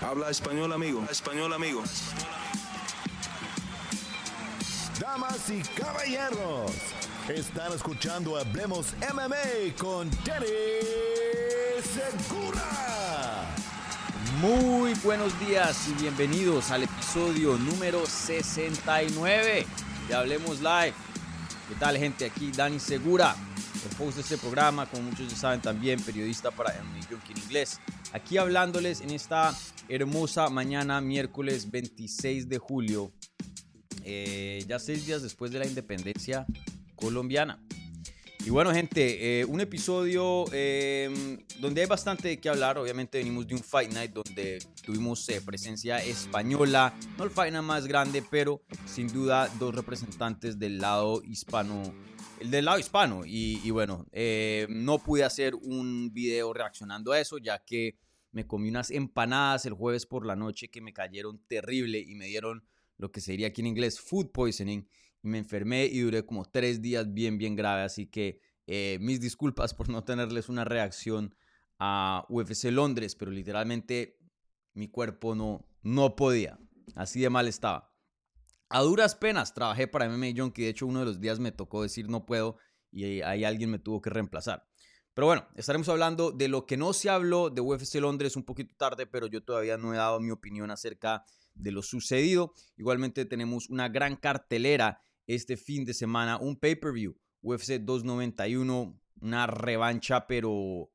Habla español, amigo. Español, amigo. Damas y caballeros, están escuchando Hablemos MMA con Danny Segura. Muy buenos días y bienvenidos al episodio número 69 de Hablemos Live. ¿Qué tal gente? Aquí Dani Segura, host de este programa, como muchos ya saben también, periodista para MMA Junkie en inglés. Aquí hablándoles en esta hermosa mañana, miércoles 26 de julio, eh, ya seis días después de la independencia colombiana. Y bueno, gente, eh, un episodio eh, donde hay bastante que hablar. Obviamente venimos de un Fight Night donde tuvimos presencia española. No el Fight Night más grande, pero sin duda dos representantes del lado hispano. El del lado hispano. Y, y bueno, no pude hacer un video reaccionando a eso, ya que me comí unas empanadas el jueves por la noche que me cayeron terrible y me dieron lo que se diría aquí en inglés food poisoning. Y me enfermé y duré como tres días bien, bien grave. Así que eh, mis disculpas por no tenerles una reacción a UFC Londres, pero literalmente mi cuerpo no, no podía. Así de mal estaba. A duras penas trabajé para MMA Junkie. De hecho, uno de los días me tocó decir no puedo y ahí alguien me tuvo que reemplazar. Pero bueno, estaremos hablando de lo que no se habló de UFC Londres un poquito tarde, pero yo todavía no he dado mi opinión acerca de lo sucedido. Igualmente tenemos una gran cartelera este fin de semana, un pay-per-view, UFC 291, una revancha pero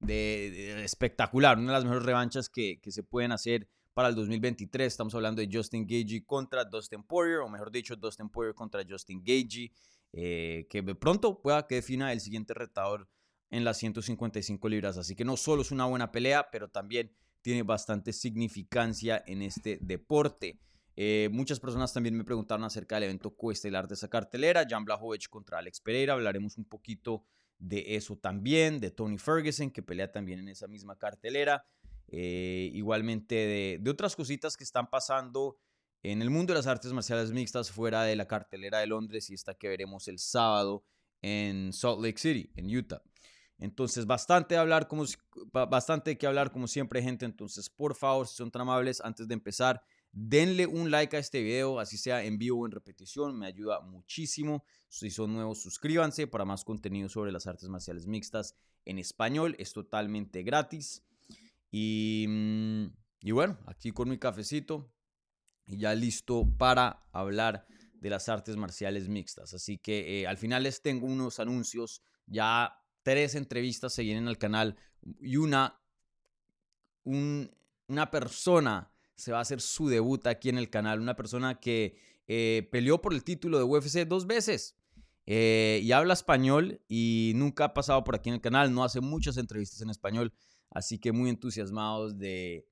de, espectacular, una de las mejores revanchas que, que, se pueden hacer para el 2023. Estamos hablando de Justin Gagey contra Dustin Poirier, o mejor dicho, Dustin Poirier contra Justin Gagey. Eh, que de pronto pueda que defina el siguiente retador en las 155 libras. Así que no solo es una buena pelea, pero también tiene bastante significancia en este deporte. Eh, muchas personas también me preguntaron acerca del evento coestelar de esa cartelera, Jan Blachowicz contra Alex Pereira, hablaremos un poquito de eso también, de Tony Ferguson, que pelea también en esa misma cartelera, eh, igualmente de, de, otras cositas que están pasando en el mundo de las artes marciales mixtas fuera de la cartelera de Londres y esta que veremos el sábado en Salt Lake City, en Utah. Entonces, bastante, hablar como, bastante que hablar como siempre, gente. Entonces, por favor, si son tan amables, antes de empezar, denle un like a este video, así sea en vivo o en repetición, me ayuda muchísimo. Si son nuevos, suscríbanse para más contenido sobre las artes marciales mixtas en español. Es totalmente gratis. Y, mm, y bueno, aquí con mi cafecito, y ya listo para hablar de las artes marciales mixtas. Así que eh, al final les tengo unos anuncios, ya tres entrevistas se vienen al canal y una, una persona se va a hacer su debut aquí en el canal, una persona que eh, peleó por el título de UFC dos veces. Eh, y habla español y nunca ha pasado por aquí en el canal, no hace muchas entrevistas en español, así que muy entusiasmados de,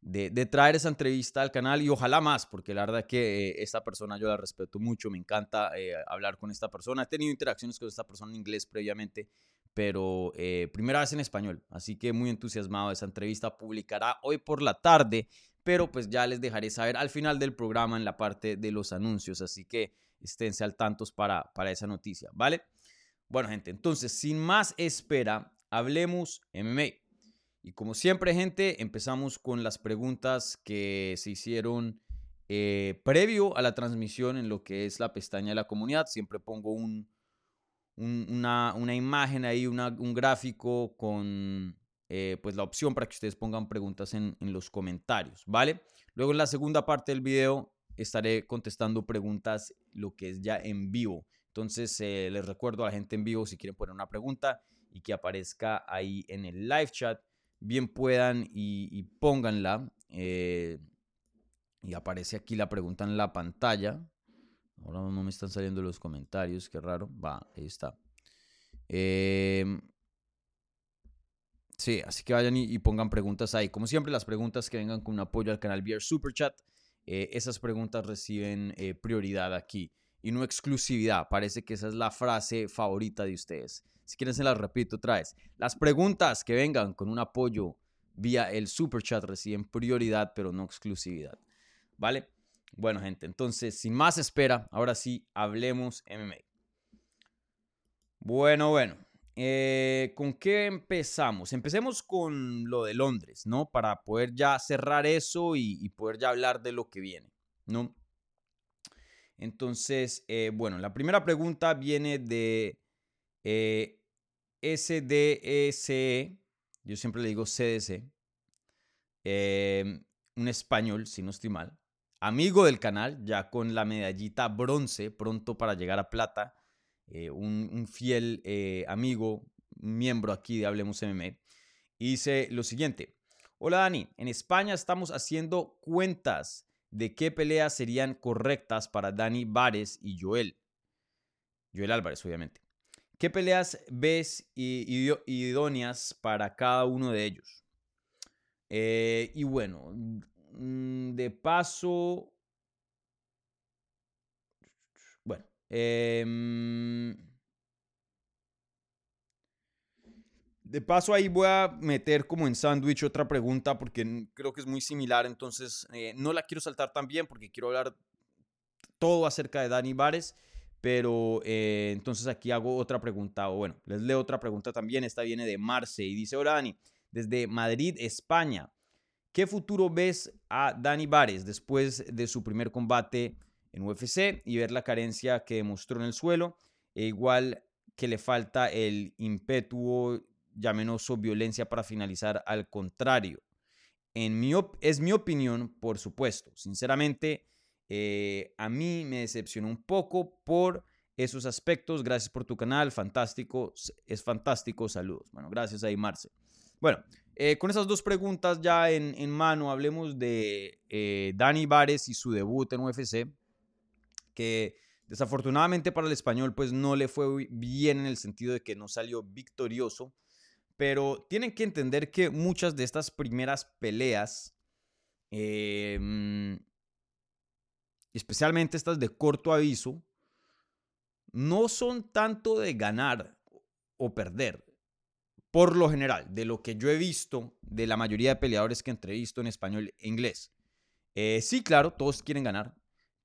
de, traer esa entrevista al canal y ojalá más, porque la verdad que eh, esta persona yo la respeto mucho, me encanta eh, hablar con esta persona. He tenido interacciones con esta persona en inglés previamente, pero eh, primera vez en español, así que muy entusiasmado. Esa entrevista publicará hoy por la tarde, pero pues ya les dejaré saber al final del programa en la parte de los anuncios, así que esténse al tantos para, para esa noticia, ¿vale? Bueno, gente, entonces, sin más espera, hablemos MMA. Y como siempre, gente, empezamos con las preguntas que se hicieron eh, previo a la transmisión en lo que es la pestaña de la comunidad. Siempre pongo un, una, imagen ahí, un gráfico con eh, pues la opción para que ustedes pongan preguntas en, los comentarios, ¿vale? Luego en la segunda parte del video estaré contestando preguntas, lo que es ya en vivo. Entonces eh, les recuerdo a la gente en vivo si quieren poner una pregunta y que aparezca ahí en el live chat bien puedan y, pónganla. Eh, y aparece aquí la pregunta en la pantalla. Ahora no me están saliendo los comentarios, qué raro. Va, ahí está. Em, sí, así que vayan y, pongan preguntas ahí. Como siempre, las preguntas que vengan con un apoyo al canal Beer Super Chat, eh, esas preguntas reciben eh, prioridad aquí y no exclusividad. Parece que esa es la frase favorita de ustedes. Si quieren se las repito otra vez. Las preguntas que vengan con un apoyo vía el super chat reciben prioridad, pero no exclusividad. ¿Vale? Bueno, gente, entonces, sin más espera, ahora sí, hablemos MMA. Bueno, bueno. eh, ¿con qué empezamos? Empecemos con lo de Londres, ¿no? Para poder ya cerrar eso y, poder ya hablar de lo que viene, ¿no? Entonces, eh, bueno, la primera pregunta viene de eh, SDSE, yo siempre le digo CDC, un español, si no estoy mal, amigo del canal, ya con la medallita bronce, pronto para llegar a plata eh, un, fiel eh, amigo, miembro aquí de Hablemos MMA, dice lo siguiente. Hola Dani, en España estamos haciendo cuentas de qué peleas serían correctas para Dani Vares y Joel. Joel Álvarez, obviamente. ¿Qué peleas ves idóneas para cada uno de ellos? Eh, y bueno, mm, de paso, bueno, Em, de paso ahí voy a meter como en sándwich otra pregunta porque creo que es muy similar, entonces eh, no la quiero saltar también porque quiero hablar todo acerca de Dani Vares, pero eh, entonces aquí hago otra pregunta, o bueno, les leo otra pregunta también, esta viene de Marce y dice, hola Dani, desde Madrid, España, ¿qué futuro ves a Dani Vares después de su primer combate en UFC y ver la carencia que demostró en el suelo, e igual que le falta el impetuo, llamenoso violencia para finalizar al contrario. En mi es mi opinión, por supuesto. Sinceramente, eh, a mí me decepcionó un poco por esos aspectos. Gracias por tu canal, fantástico, es fantástico, saludos. Bueno, gracias a Marce. Bueno, eh, con esas dos preguntas ya en, mano, hablemos de eh, Dani Vares y su debut en UFC que desafortunadamente para el español pues no le fue bien en el sentido de que no salió victorioso, pero tienen que entender que muchas de estas primeras peleas, especialmente estas de corto aviso, no son tanto de ganar o perder. Por lo general, de lo que yo he visto de la mayoría de peleadores que entrevisto en español e inglés. Eh, sí, claro, todos quieren ganar,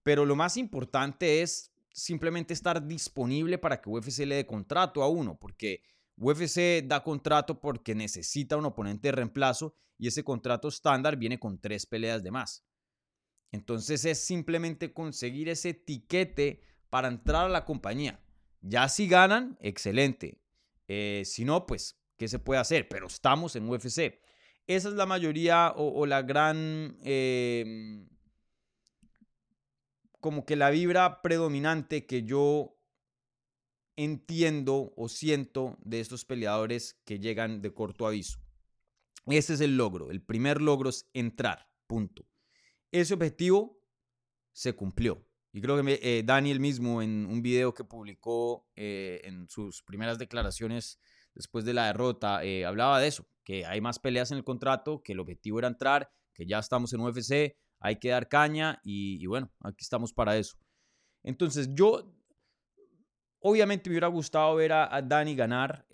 pero lo más importante es simplemente estar disponible para que UFC le dé contrato a uno, porque UFC da contrato porque necesita un oponente de reemplazo y ese contrato estándar viene con tres peleas de más. Entonces es simplemente conseguir ese etiquete para entrar a la compañía. Ya si ganan, excelente. Eh, si no, pues, ¿qué se puede hacer? Pero estamos en UFC. Esa es la mayoría o, la gran eh, como que la vibra predominante que yo entiendo o siento de estos peleadores que llegan de corto aviso. Ese es el logro. El primer logro es entrar. Punto. Ese objetivo se cumplió. Y creo que eh, Daniel mismo en un video que publicó eh, en sus primeras declaraciones después de la derrota, eh, hablaba de eso, que hay más peleas en el contrato, que el objetivo era entrar, que ya estamos en UFC, hay que dar caña y, bueno, aquí estamos para eso. Entonces yo, obviamente me hubiera gustado ver a, Dani ganar.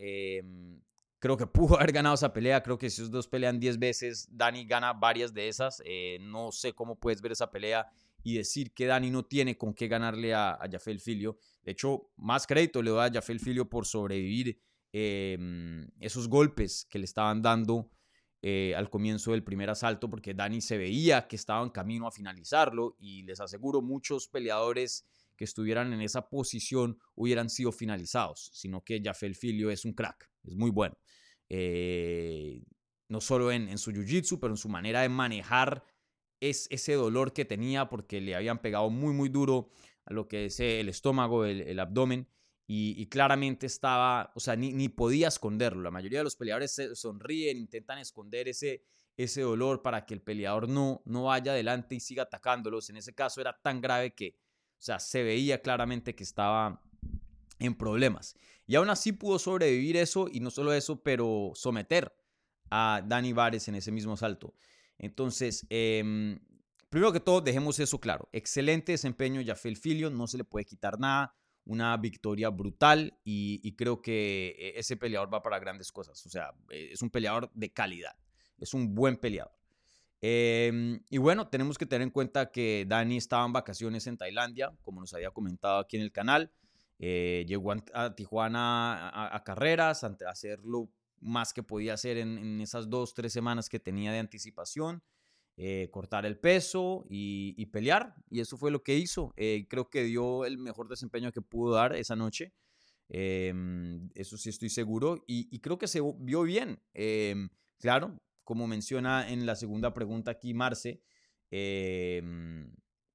Creo que pudo haber ganado esa pelea. Creo que si esos dos pelean 10 veces, Dani gana varias de esas. Eh, no sé cómo puedes ver esa pelea y decir que Dani no tiene con qué ganarle a, a Jafel Filio. De hecho, más crédito le doy a Jafel Filio por sobrevivir em, esos golpes que le estaban dando eh, al comienzo del primer asalto porque Dani se veía que estaba en camino a finalizarlo y les aseguro muchos peleadores que estuvieran en esa posición hubieran sido finalizados, sino que Jafel Filio es un crack, es muy bueno. Eh, no solo en, su jiu-jitsu, pero en su manera de manejar es ese dolor que tenía porque le habían pegado muy, muy duro a lo que es el estómago, el abdomen y, claramente estaba, o sea, ni, ni, podía esconderlo. La mayoría de los peleadores se sonríen, intentan esconder ese, ese dolor para que el peleador no, no vaya adelante y siga atacándolos. En ese caso era tan grave que, o sea, se veía claramente que estaba en problemas. Y aún así pudo sobrevivir eso y no solo eso, pero someter a Dani Vares en ese mismo salto. Entonces, em, primero que todo, dejemos eso claro. Excelente desempeño, Jafel Filio, no se le puede quitar nada una victoria brutal y, creo que eh, ese peleador va para grandes cosas. O sea, eh, es un peleador de calidad, es un buen peleador. Em, y bueno, tenemos que tener en cuenta que Dani estaba en vacaciones en Tailandia, como nos había comentado aquí en el canal. Eh, llegó a, Tijuana a, carreras, a, hacer lo más que podía hacer en, esas dos, tres semanas que tenía de anticipación. Eh, cortar el peso y, pelear. Y eso fue lo que hizo. Eh, creo que dio el mejor desempeño que pudo dar esa noche. Em, eso sí estoy seguro. Y, creo que se vio bien. Em, claro, como menciona en la segunda pregunta aquí Marce, eh,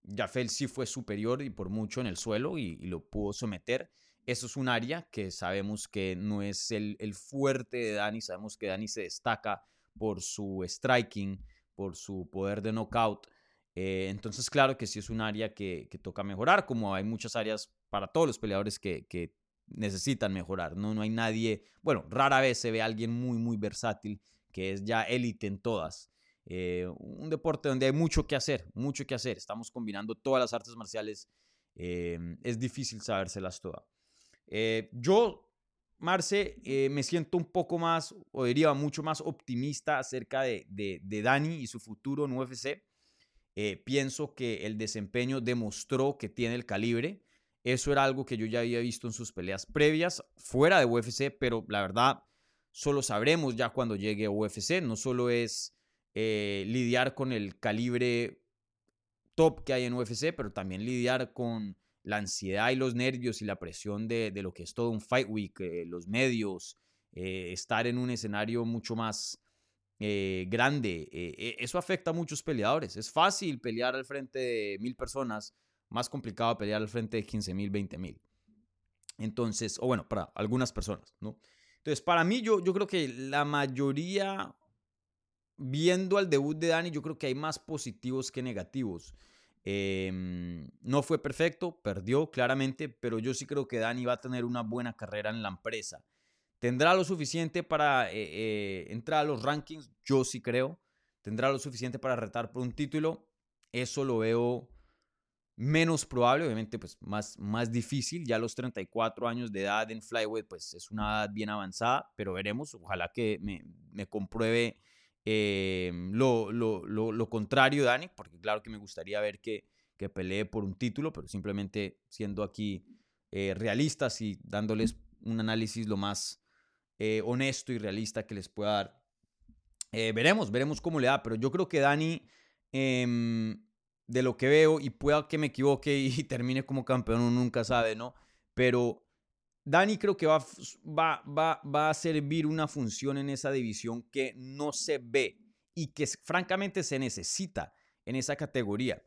Jafel sí fue superior y por mucho en el suelo y, lo pudo someter. Eso es un área que sabemos que no es el, fuerte de Dani. Sabemos que Dani se destaca por su striking, por su poder de knockout. Eh, entonces, claro que sí es un área que, toca mejorar, como hay muchas áreas para todos los peleadores que, necesitan mejorar. ¿no? no hay nadie, bueno, rara vez se ve a alguien muy, muy versátil que es ya élite en todas. Eh, un deporte donde hay mucho que hacer, mucho que hacer. Estamos combinando todas las artes marciales. Eh, es difícil sabérselas todas. Eh, yo, Marce, me siento un poco más, o diría mucho más optimista acerca de, de, de Dani y su futuro en UFC. pienso que el desempeño demostró que tiene el calibre. Eso era algo que yo ya había visto en sus peleas previas, fuera de UFC, pero la verdad, solo sabremos ya cuando llegue a UFC. No solo es eh, lidiar con el calibre top que hay en UFC, pero también lidiar con la ansiedad y los nervios y la presión de, lo que es todo un Fight Week, eh, los medios, eh, estar en un escenario mucho más grande. eso afecta a muchos peleadores. Es fácil pelear al frente de mil personas, más complicado pelear al frente de 15 mil, 20 mil. Entonces, o bueno, para algunas personas, ¿no? Entonces, para mí, yo, yo creo que la mayoría, viendo al debut de Dani, yo creo que hay más positivos que negativos. Em, no fue perfecto, perdió claramente, pero yo sí creo que Dani va a tener una buena carrera en la empresa. ¿Tendrá lo suficiente para eh, eh, entrar a los rankings? Yo sí creo. ¿Tendrá lo suficiente para retar por un título? Eso lo veo menos probable, obviamente pues más, más difícil, ya los 34 años de edad en flyweight pues es una edad bien avanzada, pero veremos, ojalá que me, me compruebe eh, lo, lo, lo, contrario Dani, porque claro que me gustaría ver que, que pelee por un título, pero simplemente siendo aquí eh, realistas y dándoles un análisis lo más eh, honesto y realista que les pueda dar. veremos, veremos cómo le da, pero yo creo que Dani em, de lo que veo y pueda que me equivoque y termine como campeón, uno nunca sabe, ¿no? Pero Dani creo que va, va, va, va a servir una función en esa división que no se ve y que francamente se necesita en esa categoría.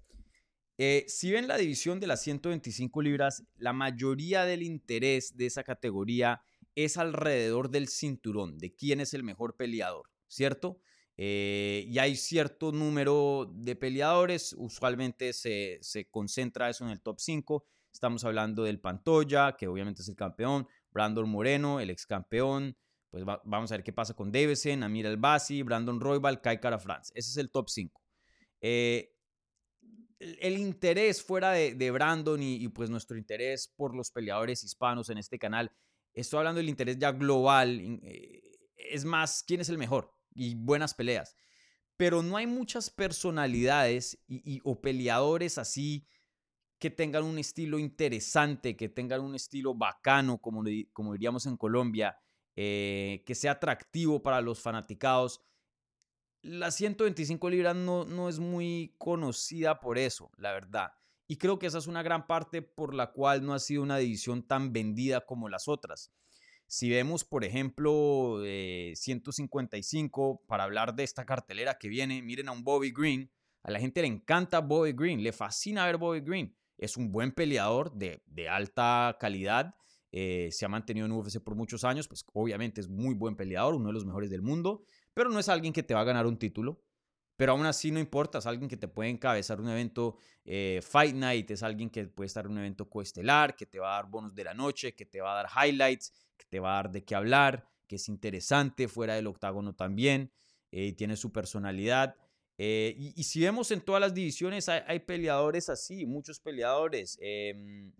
Eh, si ven la división de las 125 libras, la mayoría del interés de esa categoría es alrededor del cinturón, de quién es el mejor peleador, ¿cierto? Eh, y hay cierto número de peleadores, usualmente se, concentra eso en el top 5. Estamos hablando del Pantoya, que obviamente es el campeón, Brandon Moreno, el ex campeón. Pues vamos a ver qué pasa con Davison, Amir Albasi, Brandon Roybal, Kai Cara France. Ese es el top 5. Eh, el, interés fuera de, Brandon y, pues nuestro interés por los peleadores hispanos en este canal, estoy hablando del interés ya global, eh, es más, ¿quién es el mejor? y buenas peleas. Pero no hay muchas personalidades y, o peleadores así que tengan un estilo interesante, que tengan un estilo bacano, como, como diríamos en Colombia, eh, que sea atractivo para los fanaticados. La 125 libras no, no es muy conocida por eso, la verdad. Y creo que esa es una gran parte por la cual no ha sido una división tan vendida como las otras. Si vemos, por ejemplo, 155, para hablar de esta cartelera que viene, miren a un Bobby Green. A la gente le encanta Bobby Green, le fascina ver Bobby Green. Es un buen peleador de, alta calidad. Eh, se ha mantenido en UFC por muchos años, pues obviamente es muy buen peleador, uno de los mejores del mundo, pero no es alguien que te va a ganar un título. Pero aún así no importa, es alguien que te puede encabezar un evento eh, Fight Night, es alguien que puede estar en un evento coestelar, que te va a dar bonos de la noche, que te va a dar highlights, que te va a dar de qué hablar, que es interesante fuera del octágono también, eh, tiene su personalidad. Eh, y, si vemos en todas las divisiones, hay, peleadores así, muchos peleadores. Em,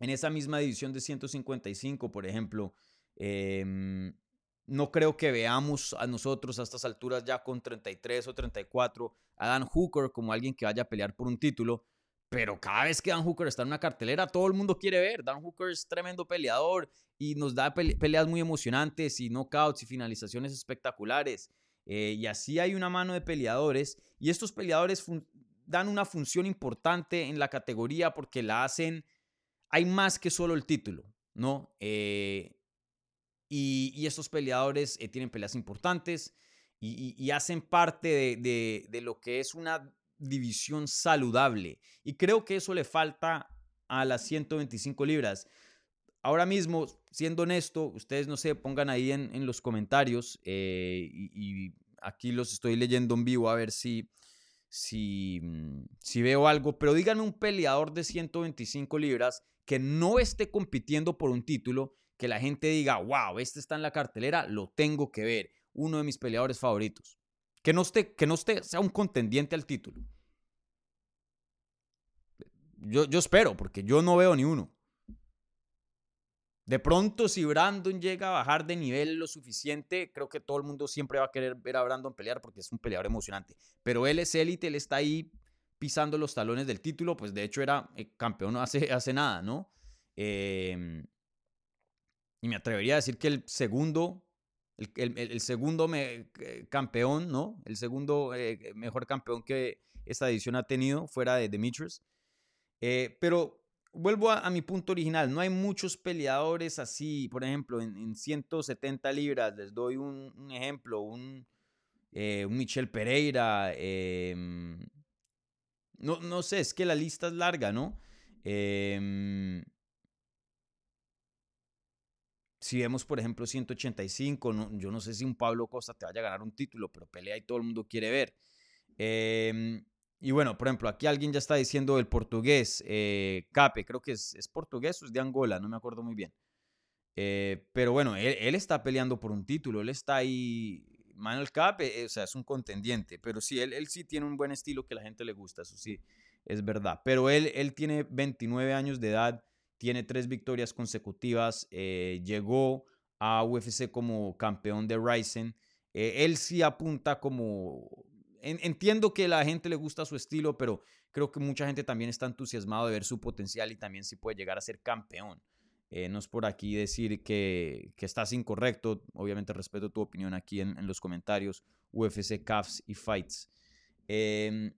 en esa misma división de 155, por ejemplo, em, no creo que veamos a nosotros a estas alturas ya con 33 o 34 a Dan Hooker como alguien que vaya a pelear por un título, pero cada vez que Dan Hooker está en una cartelera, todo el mundo quiere ver. Dan Hooker es tremendo peleador y nos da peleas muy emocionantes y knockouts y finalizaciones espectaculares. Eh, y así hay una mano de peleadores y estos peleadores dan una función importante en la categoría porque la hacen, hay más que solo el título, ¿no? Eh, y, estos peleadores eh, tienen peleas importantes y, hacen parte de, lo que es una división saludable. Y creo que eso le falta a las 125 libras. Ahora mismo, siendo honesto, ustedes no sé, pongan ahí en, los comentarios eh, y, aquí los estoy leyendo en vivo a ver si, si, mm, si veo algo, pero díganme un peleador de 125 libras que no esté compitiendo por un título que la gente diga, wow, este está en la cartelera, lo tengo que ver, uno de mis peleadores favoritos. Que no esté, que no esté, sea un contendiente al título. Yo, yo espero, porque yo no veo ni uno. De pronto, si Brandon llega a bajar de nivel lo suficiente, creo que todo el mundo siempre va a querer ver a Brandon pelear porque es un peleador emocionante. Pero él es élite, él está ahí pisando los talones del título, pues de hecho era eh, campeón hace, hace nada, ¿no? Eh, y me atrevería a decir que el segundo, el, segundo me, eh, campeón, ¿no? El segundo eh, mejor campeón que esta edición ha tenido fuera de Demetrius. Pero vuelvo a, mi punto original, no hay muchos peleadores así, por ejemplo, en, 170 libras, les doy un, ejemplo, un, un, Michel Pereira, em, no, no sé, es que la lista es larga, ¿no? Eh, si vemos, por ejemplo, 185, yo no sé si un Pablo Costa te vaya a ganar un título, pero pelea y todo el mundo quiere ver. Y bueno, por ejemplo, aquí alguien ya está diciendo el portugués, eh, Cape, creo que es, es, portugués o es de Angola, no me acuerdo muy bien. Eh, pero bueno, él, está peleando por un título, él está ahí, Manuel Cape, eh, o sea, es un contendiente, pero sí, él, él sí tiene un buen estilo que la gente le gusta, eso sí, es verdad. Pero él, él tiene 29 años de edad tiene tres victorias consecutivas, llegó a UFC como campeón de Ryzen. Él sí apunta como... entiendo que la gente le gusta su estilo, pero creo que mucha gente también está entusiasmado de ver su potencial y también si puede llegar a ser campeón. Eh, no es por aquí decir que, que, estás incorrecto. Obviamente respeto tu opinión aquí en, los comentarios. UFC, CAFs y Fights. Em,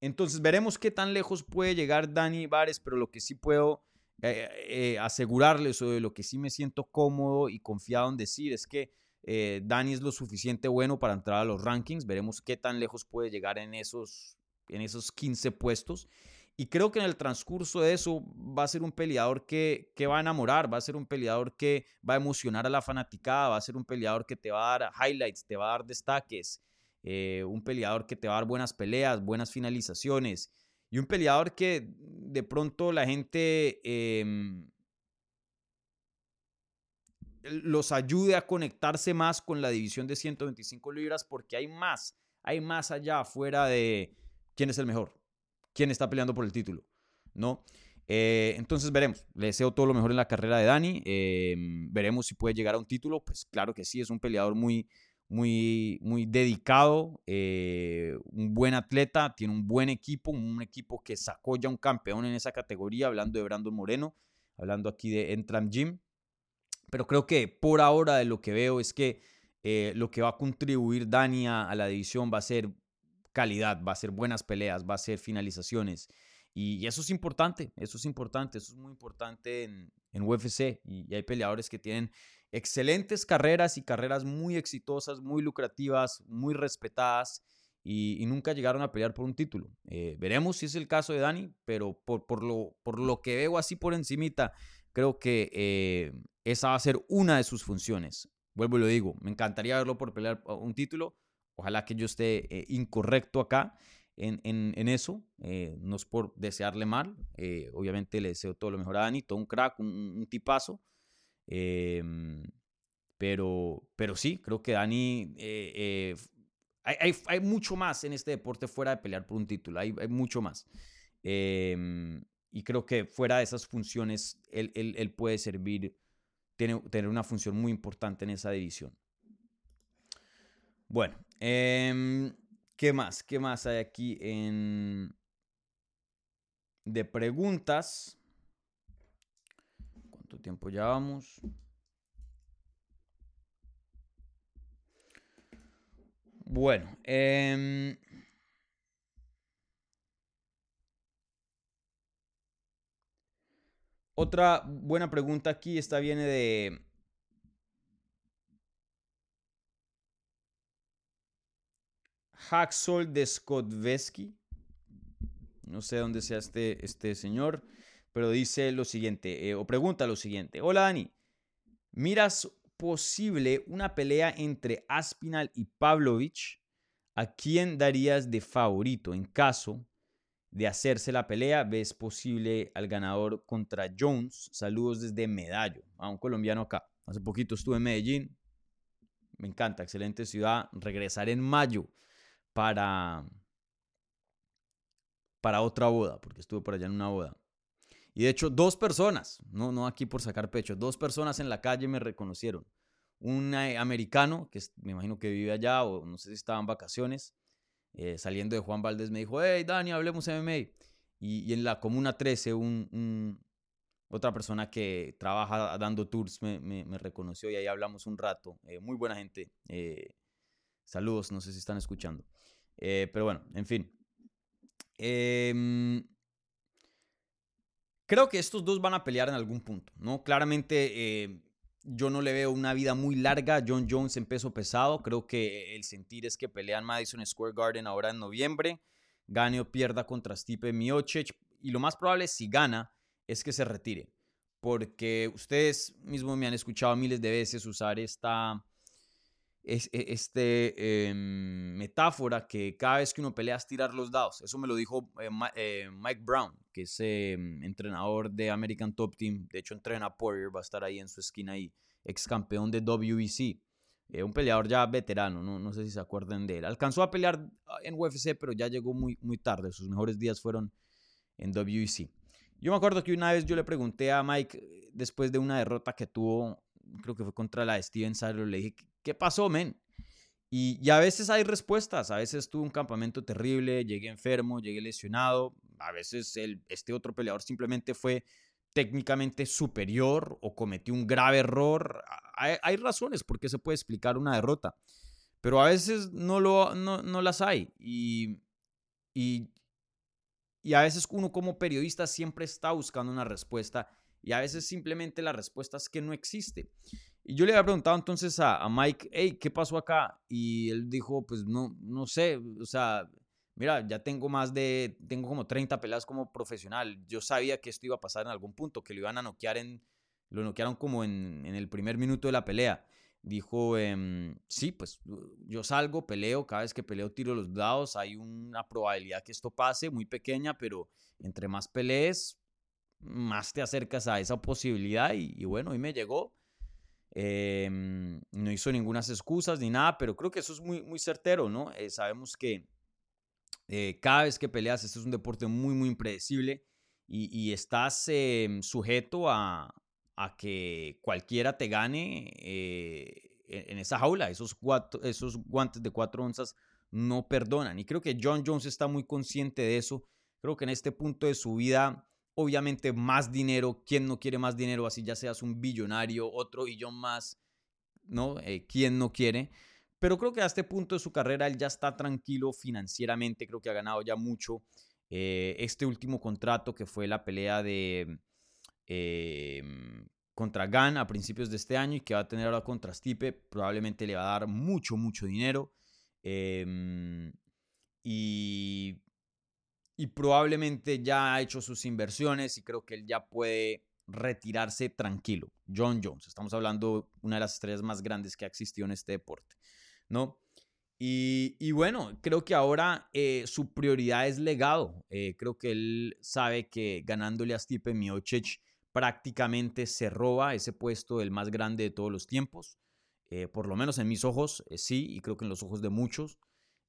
entonces veremos qué tan lejos puede llegar Dani Vares, pero lo que sí puedo eh, eh, asegurarles o de lo que sí me siento cómodo y confiado en decir es que eh, Dani es lo suficiente bueno para entrar a los rankings. Veremos qué tan lejos puede llegar en esos, en esos 15 puestos. Y creo que en el transcurso de eso va a ser un peleador que, que va a enamorar, va a ser un peleador que va a emocionar a la fanaticada, va a ser un peleador que te va a dar highlights, te va a dar destaques, un peleador que te va a dar buenas peleas, buenas finalizaciones y un peleador que de pronto la gente em, los ayude a conectarse más con la división de 125 libras porque hay más, hay más allá afuera de quién es el mejor, quién está peleando por el título, ¿no? Eh, entonces veremos, le deseo todo lo mejor en la carrera de Dani, em, veremos si puede llegar a un título, pues claro que sí, es un peleador muy, muy, muy dedicado, eh, un buen atleta, tiene un buen equipo, un equipo que sacó ya un campeón en esa categoría, hablando de Brandon Moreno, hablando aquí de Entram Gym. Pero creo que por ahora de lo que veo es que eh, lo que va a contribuir Dani a, la división va a ser calidad, va a ser buenas peleas, va a ser finalizaciones. Y, eso es importante, eso es importante, eso es muy importante en, en UFC. y hay peleadores que tienen excelentes carreras y carreras muy exitosas, muy lucrativas, muy respetadas y, nunca llegaron a pelear por un título. Eh, veremos si es el caso de Dani, pero por, por, lo, por lo que veo así por encimita, creo que eh, esa va a ser una de sus funciones. Vuelvo y lo digo, me encantaría verlo por pelear un título. Ojalá que yo esté eh, incorrecto acá en, en, eso. no es por desearle mal. obviamente le deseo todo lo mejor a Dani, todo un crack, un, un tipazo. Em, pero, pero sí, creo que Dani, eh, eh, hay, hay, mucho más en este deporte fuera de pelear por un título, hay, hay mucho más. Em, y creo que fuera de esas funciones, él, él, él puede servir, tiene, tener una función muy importante en esa división. Bueno, em, ¿qué más? ¿Qué más hay aquí en, de preguntas. ¿Cuánto tiempo llevamos? Bueno, em, otra buena pregunta aquí, esta viene de Haxol de Skotveski. No sé dónde sea este, este señor, pero dice lo siguiente, eh, o pregunta lo siguiente. Hola Dani, ¿miras posible una pelea entre Aspinal y Pavlovich? ¿A quién darías de favorito en caso de hacerse la pelea? ¿Ves posible al ganador contra Jones? Saludos desde Medallo, a un colombiano acá. Hace poquito estuve en Medellín. Me encanta, excelente ciudad. Regresaré en mayo para, para otra boda, porque estuve por allá en una boda. Y de hecho, dos personas, no, no aquí por sacar pecho, dos personas en la calle me reconocieron. Un eh, americano, que me imagino que vive allá, o no sé si estaba en vacaciones, eh, saliendo de Juan Valdés, me dijo, hey, Dani, hablemos MMA. Y, en la Comuna 13, un, otra persona que trabaja dando tours me, reconoció y ahí hablamos un rato. Eh, muy buena gente. saludos, no sé si están escuchando. pero bueno, en fin. Em, creo que estos dos van a pelear en algún punto, ¿no? Claramente eh, yo no le veo una vida muy larga. John Jones en peso pesado. Creo que el sentir es que pelean Madison Square Garden ahora en noviembre. Gane o pierda contra Stipe Miocic. Y lo más probable, si gana, es que se retire. Porque ustedes mismos me han escuchado miles de veces usar esta es, e, este em, metáfora que cada vez que uno pelea es tirar los dados. Eso me lo dijo eh, eh, Mike Brown, que es em, entrenador de American Top Team. De hecho, entrena a Poirier, va a estar ahí en su esquina ahí, ex campeón de WEC. Eh, un peleador ya veterano, no, no sé si se acuerdan de él. Alcanzó a pelear ah, en UFC, pero ya llegó muy, muy tarde. Sus mejores días fueron en WEC. Yo me acuerdo que una vez yo le pregunté a Mike, después de una derrota que tuvo, creo que fue contra la de Steven Sadler, le dije, ¿qué pasó, men? Y, a veces hay respuestas, a veces tuve un campamento terrible, llegué enfermo, llegué lesionado, a veces el, este otro peleador simplemente fue técnicamente superior o cometió un grave error. Hay, razones por qué se puede explicar una derrota, pero a veces no, lo, no, no las hay. Y, y, y a veces uno como periodista siempre está buscando una respuesta y a veces simplemente la respuesta es que no existe. Y yo le había preguntado entonces a, Mike, hey, ¿qué pasó acá? Y él dijo, pues no, no sé, o sea, mira, ya tengo más de, tengo como 30 peleas como profesional. Yo sabía que esto iba a pasar en algún punto, que lo iban a noquear en, lo noquearon como en, en el primer minuto de la pelea. Dijo, em, sí, pues yo salgo, peleo, cada vez que peleo tiro los dados, hay una probabilidad que esto pase, muy pequeña, pero entre más pelees, más te acercas a esa posibilidad y, y bueno, y me llegó. Em, no hizo ninguna excusas ni nada, pero creo que eso es muy, muy certero, ¿no? Eh, sabemos que eh, cada vez que peleas, este es un deporte muy, muy impredecible y, estás em, sujeto a, que cualquiera te gane eh, en, esa jaula. Esos, esos guantes de cuatro onzas no perdonan. Y creo que John Jones está muy consciente de eso. Creo que en este punto de su vida obviamente más dinero, ¿quién no quiere más dinero? Así ya seas un billonario, otro billón más, ¿no? Eh, ¿Quién no quiere? Pero creo que a este punto de su carrera él ya está tranquilo financieramente, creo que ha ganado ya mucho. Eh, este último contrato que fue la pelea de em, contra Gan a principios de este año y que va a tener ahora contra Stipe, probablemente le va a dar mucho, mucho dinero. Em, y y probablemente ya ha hecho sus inversiones y creo que él ya puede retirarse tranquilo. John Jones, estamos hablando de una de las estrellas más grandes que ha existido en este deporte, ¿no? Y, bueno, creo que ahora eh, su prioridad es legado. Eh, creo que él sabe que ganándole a Stipe Miocic prácticamente se roba ese puesto el más grande de todos los tiempos. Eh, por lo menos en mis ojos, sí, y creo que en los ojos de muchos.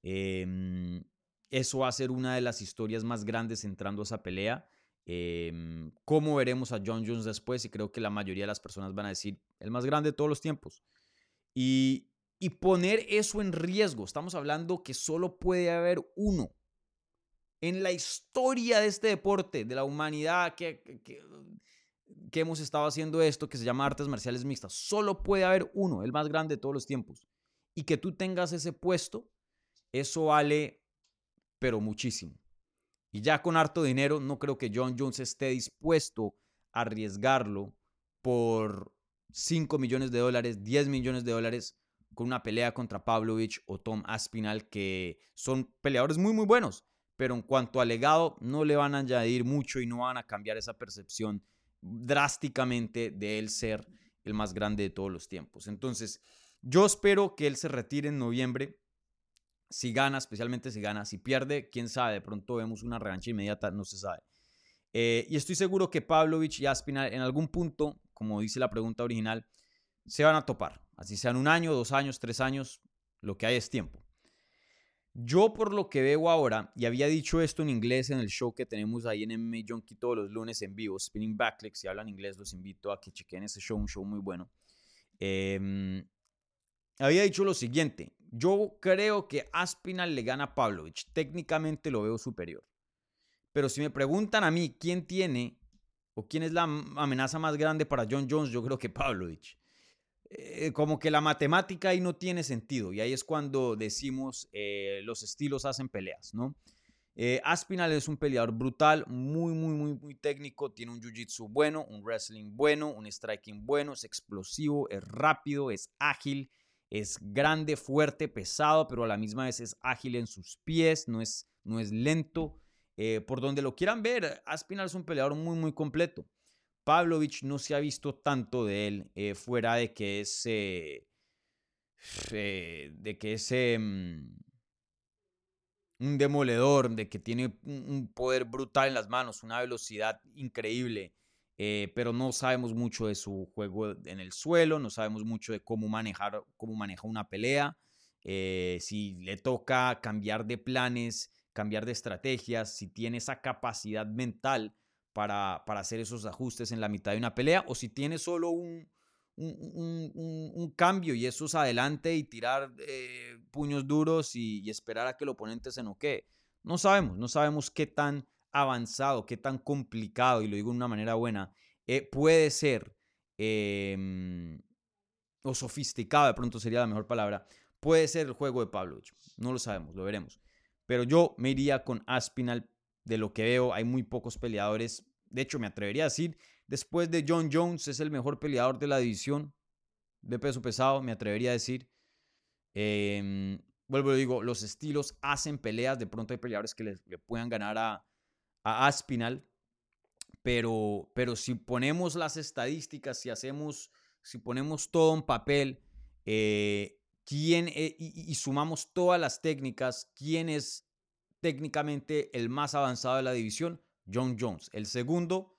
Em, eso va a ser una de las historias más grandes entrando a esa pelea. Em, ¿Cómo veremos a John Jones después? Y creo que la mayoría de las personas van a decir, el más grande de todos los tiempos. Y, y poner eso en riesgo. Estamos hablando que solo puede haber uno. en la historia de este deporte, de la humanidad que, que, que hemos estado haciendo esto, que se llama artes marciales mixtas. Solo puede haber uno, el más grande de todos los tiempos. Y que tú tengas ese puesto, eso vale, pero muchísimo. Y ya con harto dinero, no creo que John Jones esté dispuesto a arriesgarlo por 5 millones de dólares, 10 millones de dólares con una pelea contra Pavlovich o Tom Aspinal, que son peleadores muy, muy buenos. Pero en cuanto al legado, no le van a añadir mucho y no van a cambiar esa percepción drásticamente de él ser el más grande de todos los tiempos. Entonces, yo espero que él se retire en noviembre. Si gana, especialmente si gana, si pierde, quién sabe, de pronto vemos una revancha inmediata, no se sabe. Eh, y estoy seguro que Pavlovich y Aspinal en algún punto, como dice la pregunta original, se van a topar. Así sean un año, dos años, tres años, lo que hay es tiempo. Yo por lo que veo ahora, y había dicho esto en inglés en el show que tenemos ahí en MMA Junkie todos los lunes en vivo, Spinning Backlegs, si hablan inglés los invito a que chequen ese show, un show muy bueno. Em, había dicho lo siguiente, yo creo que Aspinal le gana a Pavlovich, técnicamente lo veo superior. Pero si me preguntan a mí quién tiene o quién es la amenaza más grande para John Jones, yo creo que Pavlovich. Eh, como que la matemática ahí no tiene sentido y ahí es cuando decimos eh, los estilos hacen peleas, ¿no? Eh, Aspinal es un peleador brutal, muy, muy, muy, muy técnico, tiene un jiu-jitsu bueno, un wrestling bueno, un striking bueno, es explosivo, es rápido, es ágil, es grande, fuerte, pesado, pero a la misma vez es ágil en sus pies, no es, no es lento. por donde lo quieran ver, Aspinal es un peleador muy, muy completo. Pavlovich no se ha visto tanto de él eh, fuera de que es eh, eh, de que es em, un demoledor, de que tiene un, poder brutal en las manos, una velocidad increíble, pero no sabemos mucho de su juego en el suelo, no sabemos mucho de cómo manejar, cómo maneja una pelea, si le toca cambiar de planes, cambiar de estrategias, si tiene esa capacidad mental para, hacer esos ajustes en la mitad de una pelea o si tiene solo un, un, cambio y eso es adelante y tirar eh, puños duros y, esperar a que el oponente se noquee. No sabemos, no sabemos qué tan avanzado, qué tan complicado, y lo digo de una manera buena, eh, puede ser, em, o sofisticado, de pronto sería la mejor palabra, puede ser el juego de Pavlovich. No lo sabemos, lo veremos. Pero yo me iría con Aspinal de lo que veo, hay muy pocos peleadores. De hecho, me atrevería a decir, después de John Jones, es el mejor peleador de la división de peso pesado, me atrevería a decir. Em, vuelvo a digo, los estilos hacen peleas. De pronto hay peleadores que le, puedan ganar a, Aspinal. Pero, pero si ponemos las estadísticas, si hacemos, si ponemos todo en papel, eh, quién, eh, y, y, sumamos todas las técnicas, quién es técnicamente el más avanzado de la división, John Jones. El segundo,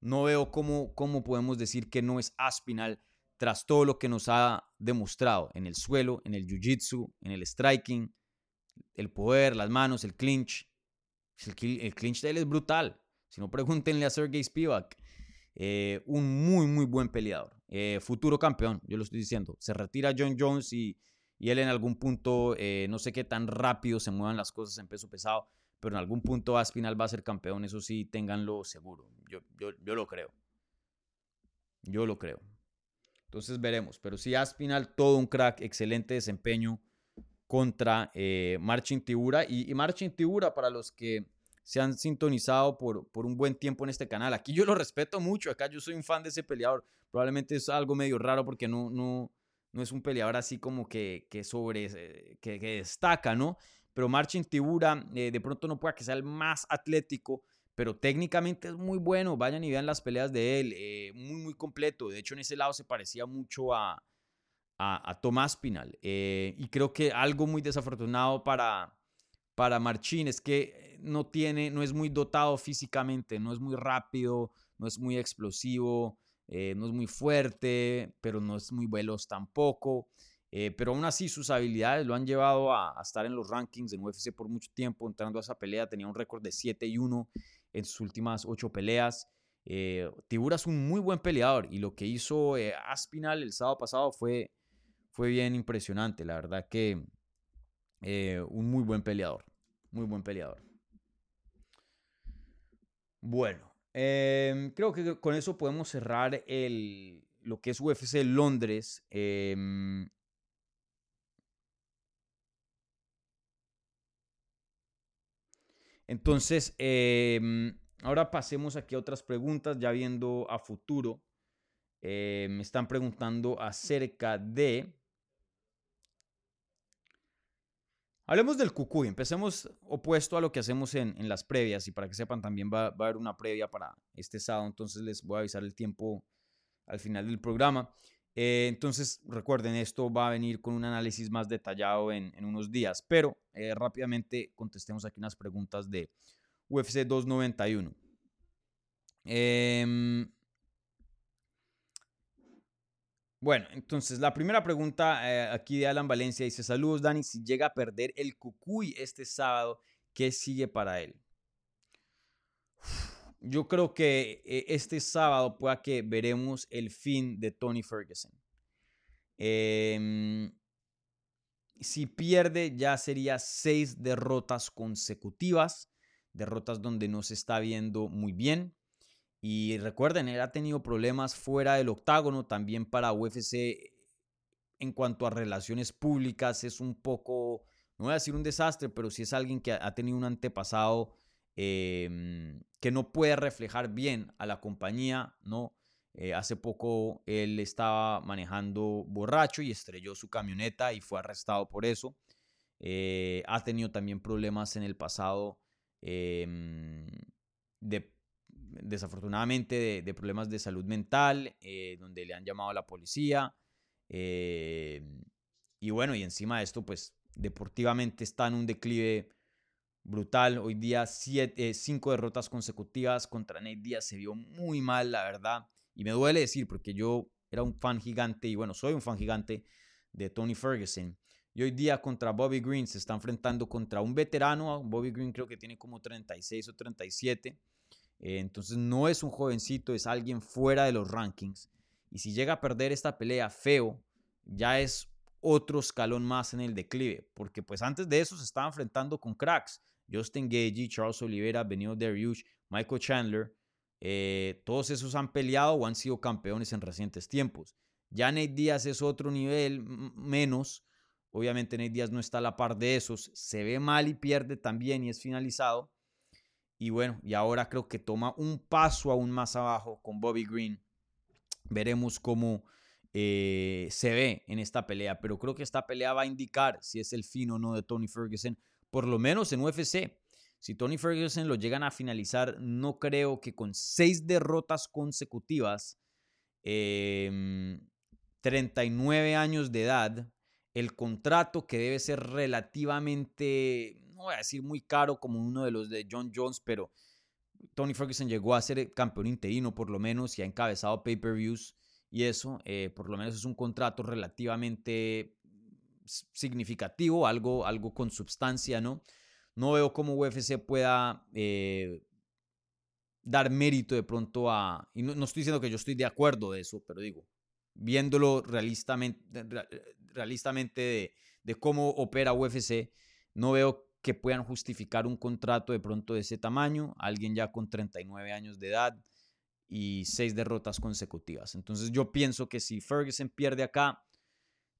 no veo cómo, cómo podemos decir que no es Aspinal tras todo lo que nos ha demostrado en el suelo, en el jiu-jitsu, en el striking, el poder, las manos, el clinch. El, clinch de él es brutal. Si no, pregúntenle a Sergey Spivak. Eh, un muy, muy buen peleador. Eh, futuro campeón, yo lo estoy diciendo. Se retira John Jones y él en algún punto, eh, no sé qué tan rápido se muevan las cosas en peso pesado, pero en algún punto Aspinal va a ser campeón, eso sí, ténganlo seguro. Yo, yo, yo lo creo. Yo lo creo. Entonces veremos. Pero sí, Aspinal, todo un crack, excelente desempeño contra eh, Tibura. Y, y, Tibura, para los que se han sintonizado por, por un buen tiempo en este canal, aquí yo lo respeto mucho. Acá yo soy un fan de ese peleador. Probablemente es algo medio raro porque no, no, no es un peleador así como que, que eh, que, destaca, ¿no? Pero Marcin Tibura eh, de pronto no pueda que sea el más atlético, pero técnicamente es muy bueno. Vayan y vean las peleas de él, eh, muy, muy completo. De hecho, en ese lado se parecía mucho a, a, Tomás Pinal. y creo que algo muy desafortunado para, para Marcin es que no tiene, no es muy dotado físicamente, no es muy rápido, no es muy explosivo. Eh, no es muy fuerte, pero no es muy veloz tampoco. Eh, pero aún así sus habilidades lo han llevado a, estar en los rankings en UFC por mucho tiempo. Entrando a esa pelea tenía un récord de 7 y 1 en sus últimas 8 peleas. Eh, Tibura es un muy buen peleador y lo que hizo Aspinal el sábado pasado fue, fue bien impresionante. La verdad que un muy buen peleador. Muy buen peleador. Bueno, em, creo que con eso podemos cerrar el, lo que es UFC Londres. Em, entonces, em, ahora pasemos aquí a otras preguntas, ya viendo a futuro. me están preguntando acerca de Hablemos del cucuy, empecemos opuesto a lo que hacemos en, las previas y para que sepan también va, a haber una previa para este sábado, entonces les voy a avisar el tiempo al final del programa. Eh, entonces recuerden, esto va a venir con un análisis más detallado en, unos días, pero eh, rápidamente contestemos aquí unas preguntas de UFC 291. Eh, bueno, entonces la primera pregunta eh, aquí de Alan Valencia dice, saludos Dani, si llega a perder el Cucuy este sábado, ¿qué sigue para él? Yo creo que eh, este sábado pueda que veremos el fin de Tony Ferguson. Em, si pierde ya sería seis derrotas consecutivas, derrotas donde no se está viendo muy bien. Y recuerden, él ha tenido problemas fuera del octágono, también para UFC en cuanto a relaciones públicas es un poco, no voy a decir un desastre, pero sí es alguien que ha tenido un antepasado em, que no puede reflejar bien a la compañía, ¿no? Eh, hace poco él estaba manejando borracho y estrelló su camioneta y fue arrestado por eso. Eh, ha tenido también problemas en el pasado em, de desafortunadamente de, problemas de salud mental, eh, donde le han llamado a la policía. Eh, y bueno, y encima de esto, pues deportivamente está en un declive brutal. Hoy día cinco derrotas consecutivas contra Nate Diaz se vio muy mal, la verdad. Y me duele decir, porque yo era un fan gigante, y bueno, soy un fan gigante de Tony Ferguson. Y hoy día contra Bobby Green se está enfrentando contra un veterano. Bobby Green creo que tiene como 36 o 37. Eh, entonces no es un jovencito, es alguien fuera de los rankings. Y si llega a perder esta pelea feo, ya es otro escalón más en el declive. Porque pues antes de eso se estaba enfrentando con cracks. Justin Gagey, Charles Oliveira, Benio Dariush, Michael Chandler. Eh, todos esos han peleado o han sido campeones en recientes tiempos. Ya Nate Díaz es otro nivel menos. Obviamente Nate Díaz no está a la par de esos. Se ve mal y pierde también y es finalizado. Y bueno, y ahora creo que toma un paso aún más abajo con Bobby Green. Veremos cómo eh, se ve en esta pelea, pero creo que esta pelea va a indicar si es el fin o no de Tony Ferguson, por lo menos en UFC. Si Tony Ferguson lo llegan a finalizar, no creo que con seis derrotas consecutivas, 39 em, años de edad, el contrato que debe ser relativamente no voy a decir muy caro como uno de los de John Jones, pero Tony Ferguson llegó a ser campeón interino por lo menos y ha encabezado pay-per-views y eso, eh, por lo menos es un contrato relativamente significativo, algo, algo con sustancia, ¿no? No veo cómo UFC pueda eh, dar mérito de pronto a... Y no, estoy diciendo que yo estoy de acuerdo de eso, pero digo, viéndolo realistamente, realistamente de, de cómo opera UFC, no veo que puedan justificar un contrato de pronto de ese tamaño, alguien ya con 39 años de edad y seis derrotas consecutivas. Entonces yo pienso que si Ferguson pierde acá,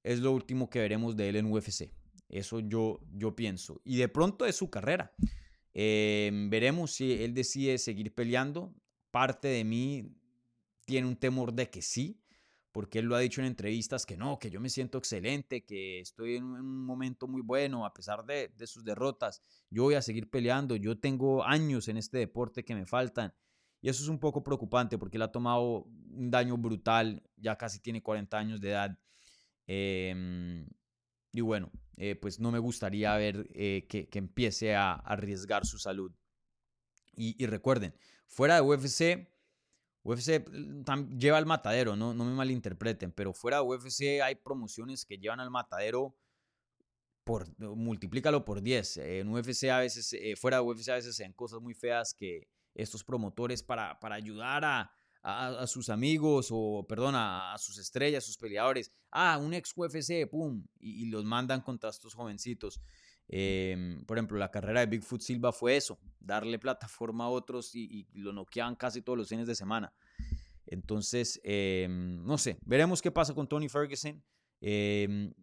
es lo último que veremos de él en UFC. Eso yo, yo pienso. Y de pronto es su carrera. Em, veremos si él decide seguir peleando. Parte de mí tiene un temor de que sí, porque él lo ha dicho en entrevistas que no, que yo me siento excelente, que estoy en un momento muy bueno a pesar de, sus derrotas. Yo voy a seguir peleando, yo tengo años en este deporte que me faltan. Y eso es un poco preocupante porque él ha tomado un daño brutal, ya casi tiene 40 años de edad. Em, y bueno, eh, pues no me gustaría ver eh, que, empiece a arriesgar su salud. Y, y recuerden, fuera de UFC, UFC mm, lleva al matadero, no, no me malinterpreten, pero fuera de UFC hay promociones que llevan al matadero por, multiplícalo por 10. En UFC a veces, eh, fuera de UFC a veces se ven cosas muy feas que estos promotores para, para ayudar a, a, sus amigos o, perdón, a, sus estrellas, sus peleadores, ah, un ex UFC, pum, y, los mandan contra estos jovencitos. Em, por ejemplo, la carrera de Bigfoot Silva fue eso, darle plataforma a otros y, lo noqueaban casi todos los fines de semana. Entonces, em, no sé, veremos qué pasa con Tony Ferguson. Em,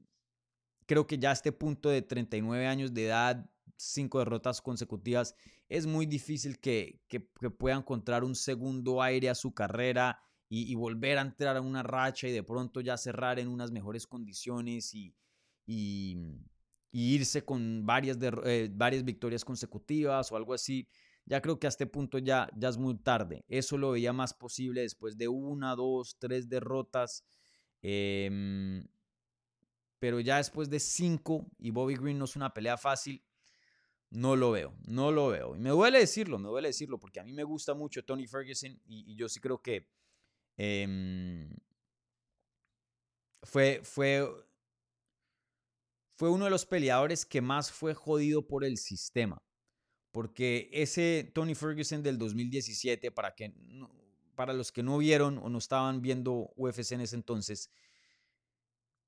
creo que ya a este punto de 39 años de edad, cinco derrotas consecutivas, es muy difícil que, que, pueda encontrar un segundo aire a su carrera y, volver a entrar a una racha y de pronto ya cerrar en unas mejores condiciones y, y, irse con varias, eh, varias victorias consecutivas o algo así. Ya creo que a este punto ya, ya es muy tarde. Eso lo veía más posible después de una, dos, tres derrotas. Em, pero ya después de cinco y Bobby Green no es una pelea fácil, no lo veo, no lo veo. Y me duele decirlo, me duele decirlo, porque a mí me gusta mucho Tony Ferguson y, yo sí creo que em, fue, fue, fue uno de los peleadores que más fue jodido por el sistema. Porque ese Tony Ferguson del 2017, para, que, para los que no vieron o no estaban viendo UFC en ese entonces,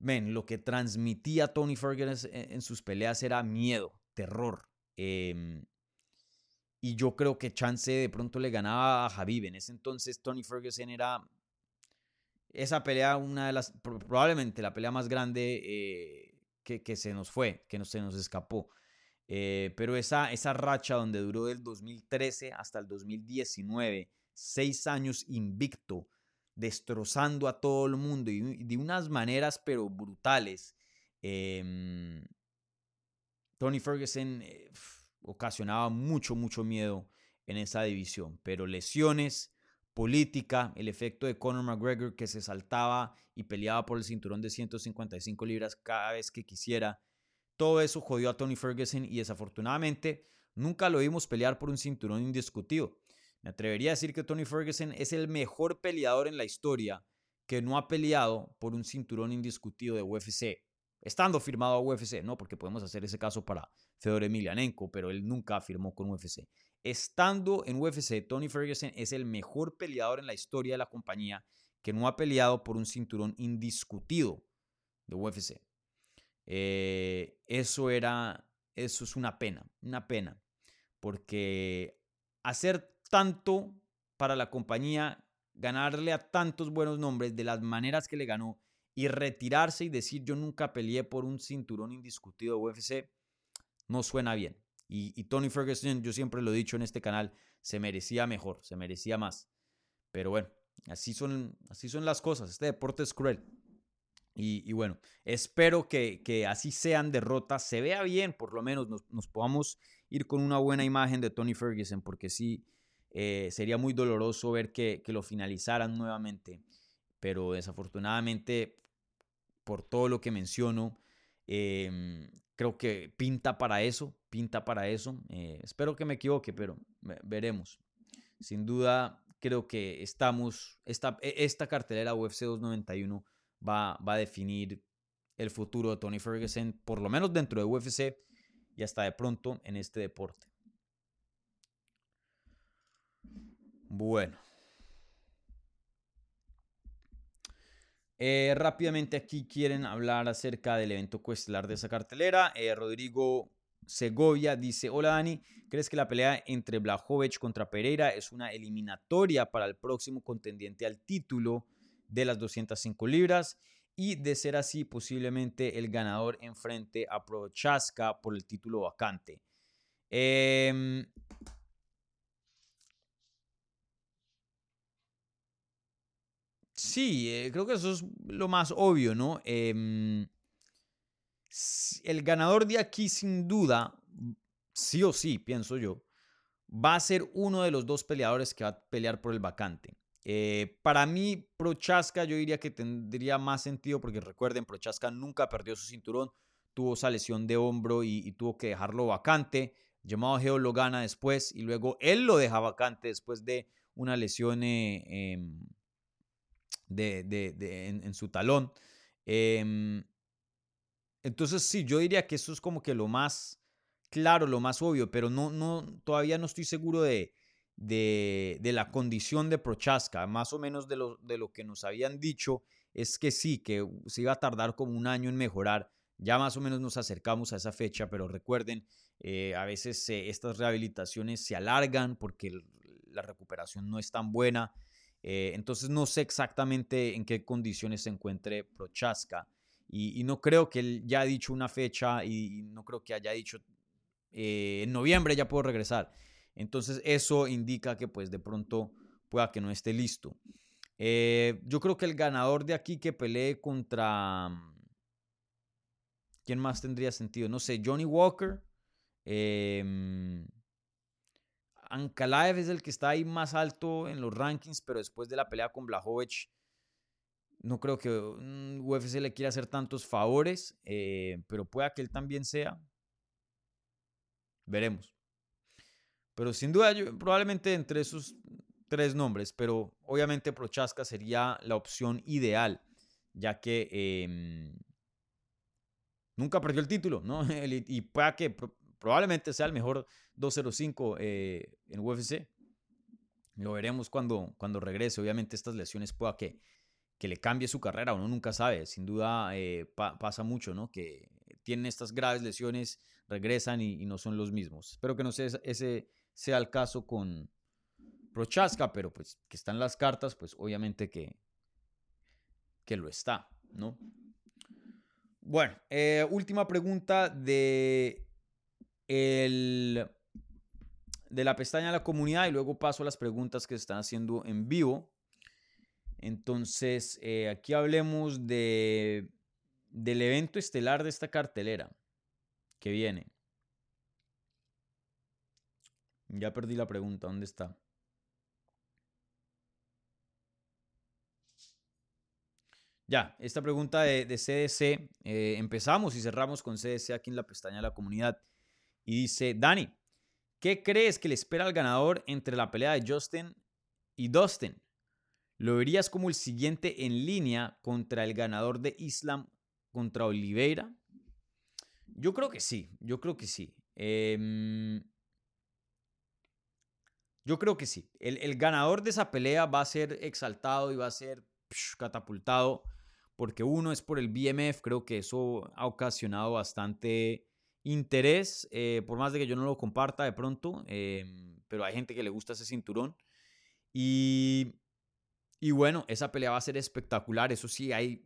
ven, lo que transmitía Tony Ferguson en sus peleas era miedo, terror. Em, y yo creo que Chance de pronto le ganaba a Javib. En ese entonces Tony Ferguson era esa pelea, una de las, probablemente la pelea más grande eh, que, se nos fue, que no, se nos escapó. Eh, pero esa, esa racha donde duró del 2013 hasta el 2019, seis años invicto, destrozando a todo el mundo y de unas maneras pero brutales. Eh, Tony Ferguson eh, ocasionaba mucho, mucho miedo en esa división, pero lesiones, política, el efecto de Conor McGregor que se saltaba y peleaba por el cinturón de 155 libras cada vez que quisiera, todo eso jodió a Tony Ferguson y desafortunadamente nunca lo vimos pelear por un cinturón indiscutido. Me atrevería a decir que Tony Ferguson es el mejor peleador en la historia que no ha peleado por un cinturón indiscutido de UFC estando firmado a UFC, no porque podemos hacer ese caso para Fedor Emelianenko, pero él nunca firmó con UFC. Estando en UFC, Tony Ferguson es el mejor peleador en la historia de la compañía que no ha peleado por un cinturón indiscutido de UFC. Eh, eso era, eso es una pena, una pena, porque hacer tanto para la compañía, ganarle a tantos buenos nombres de las maneras que le ganó, y retirarse y decir yo nunca peleé por un cinturón indiscutido de UFC, no suena bien. Y, Tony Ferguson, yo siempre lo he dicho en este canal, se merecía mejor, se merecía más. Pero bueno, así son, así son las cosas. Este deporte es cruel. Y, bueno, espero que, que, así sean derrotas, se vea bien, por lo menos nos, podamos ir con una buena imagen de Tony Ferguson, porque sí, eh, sería muy doloroso ver que, que, lo finalizaran nuevamente. Pero desafortunadamente por todo lo que menciono. Em, creo que pinta para eso, pinta para eso. Eh, espero que me equivoque, pero veremos. Sin duda, creo que estamos, esta, e, esta cartelera UFC 291 va, va a definir el futuro de Tony Ferguson, por lo menos dentro de UFC y hasta de pronto en este deporte. Bueno. Eh, rápidamente aquí quieren hablar acerca del evento cuestelar de esa cartelera. Eh, Rodrigo Segovia dice, hola Dani, ¿crees que la pelea entre Blajovic contra Pereira es una eliminatoria para el próximo contendiente al título de las 205 libras? Y de ser así, posiblemente el ganador enfrente a Prochaska por el título vacante. Eh, Sí, eh, creo que eso es lo más obvio, ¿no? Em, el ganador de aquí, sin duda, sí o sí, pienso yo, va a ser uno de los dos peleadores que va a pelear por el vacante. Eh, para mí, Prochaska yo diría que tendría más sentido porque recuerden, Prochaska nunca perdió su cinturón, tuvo esa lesión de hombro y, tuvo que dejarlo vacante. Llamado Geo lo gana después y luego él lo deja vacante después de una lesión eh, em, de, en, su talón. Em, entonces, sí, yo diría que eso es como que lo más claro, lo más obvio, pero no, no, todavía no estoy seguro de, de, la condición de Prochaska. Más o menos de lo, de lo que nos habían dicho es que sí, que se iba a tardar como un año en mejorar. Ya más o menos nos acercamos a esa fecha, pero recuerden, eh, a veces eh, estas rehabilitaciones se alargan porque la recuperación no es tan buena. Eh, entonces no sé exactamente en qué condiciones se encuentre Prochaska. Y, no creo que él ya ha dicho una fecha y, no creo que haya dicho en noviembre ya puedo regresar. Entonces eso indica que pues de pronto pueda que no esté listo. yo creo que el ganador de aquí que pelee contra ¿Quién más tendría sentido? No sé, Johnny Walker. Eh, Ankalaev es el que está ahí más alto en los rankings, pero después de la pelea con Blahovic, no creo que UFC le quiera hacer tantos favores, eh, pero pueda que él también sea. Veremos. Pero sin duda, probablemente entre esos tres nombres, pero obviamente Prochaska sería la opción ideal, ya que em, nunca perdió el título, ¿no? y pueda que probablemente sea el mejor 205 eh, en UFC. Lo veremos cuando, cuando regrese. Obviamente estas lesiones pueda que, que le cambie su carrera, uno nunca sabe. Sin duda eh, pasa mucho, ¿no? Que tienen estas graves lesiones, regresan y, no son los mismos. Espero que no sea, ese sea el caso con Prochaska, pero pues que están las cartas, pues obviamente que, que lo está, ¿no? Bueno, eh, última pregunta de, el, de la pestaña de la comunidad y luego paso a las preguntas que se están haciendo en vivo. Entonces, eh, aquí hablemos de, del evento estelar de esta cartelera que viene. Ya perdí la pregunta, ¿dónde está? Ya, esta pregunta de, CDC, eh, empezamos y cerramos con CDC aquí en la pestaña de la comunidad. Y dice, Dani, ¿qué crees que le espera al ganador entre la pelea de Justin y Dustin? ¿Lo verías como el siguiente en línea contra el ganador de Islam contra Oliveira? Yo creo que sí, yo creo que sí. Em, yo creo que sí. El, el, ganador de esa pelea va a ser exaltado y va a ser catapultado porque uno es por el BMF, creo que eso ha ocasionado bastante interés, eh, por más de que yo no lo comparta de pronto, em, pero hay gente que le gusta ese cinturón. Y, bueno, esa pelea va a ser espectacular, eso sí, hay...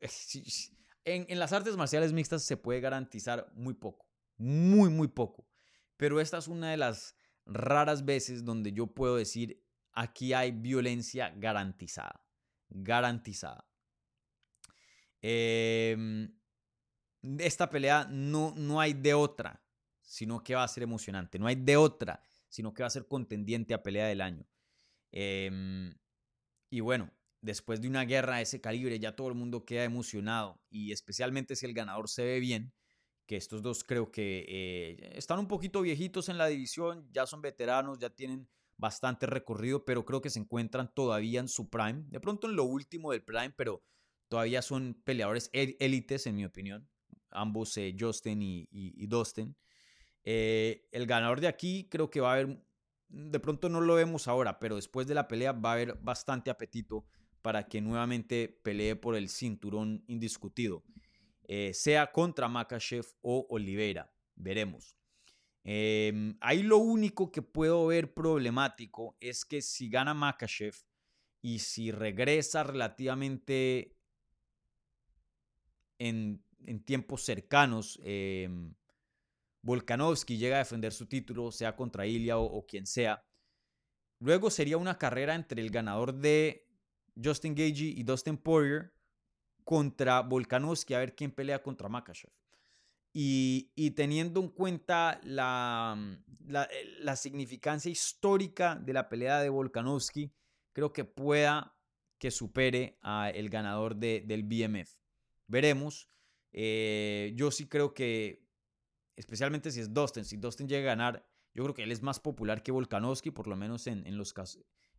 En, en las artes marciales mixtas se puede garantizar muy poco, muy, muy poco. Pero esta es una de las raras veces donde yo puedo decir, aquí hay violencia garantizada, garantizada. Em, esta pelea no, no hay de otra, sino que va a ser emocionante. No hay de otra, sino que va a ser contendiente a pelea del año. Em, y bueno, después de una guerra de ese calibre, ya todo el mundo queda emocionado. Y especialmente si el ganador se ve bien, que estos dos creo que eh, están un poquito viejitos en la división, ya son veteranos, ya tienen bastante recorrido, pero creo que se encuentran todavía en su prime. De pronto en lo último del prime, pero Todavía son peleadores élites, en mi opinión. Ambos, eh, Justin y, Dustin. Eh, el ganador de aquí creo que va a haber, de pronto no lo vemos ahora, pero después de la pelea va a haber bastante apetito para que nuevamente pelee por el cinturón indiscutido, eh, sea contra Makachev o Oliveira. Veremos. Em, ahí lo único que puedo ver problemático es que si gana Makachev y si regresa relativamente en, tiempos cercanos, eh, Volkanovski llega a defender su título, sea contra Ilya o, quien sea. Luego sería una carrera entre el ganador de Justin Gagey y Dustin Poirier contra Volkanovski a ver quién pelea contra Makachev. Y, teniendo en cuenta la, la, significancia histórica de la pelea de Volkanovski, creo que pueda que supere al ganador del BMF. Veremos. Eh, yo sí creo que, especialmente si es Dustin, si Dustin llega a ganar, yo creo que él es más popular que Volkanovski, por lo menos en, en, los,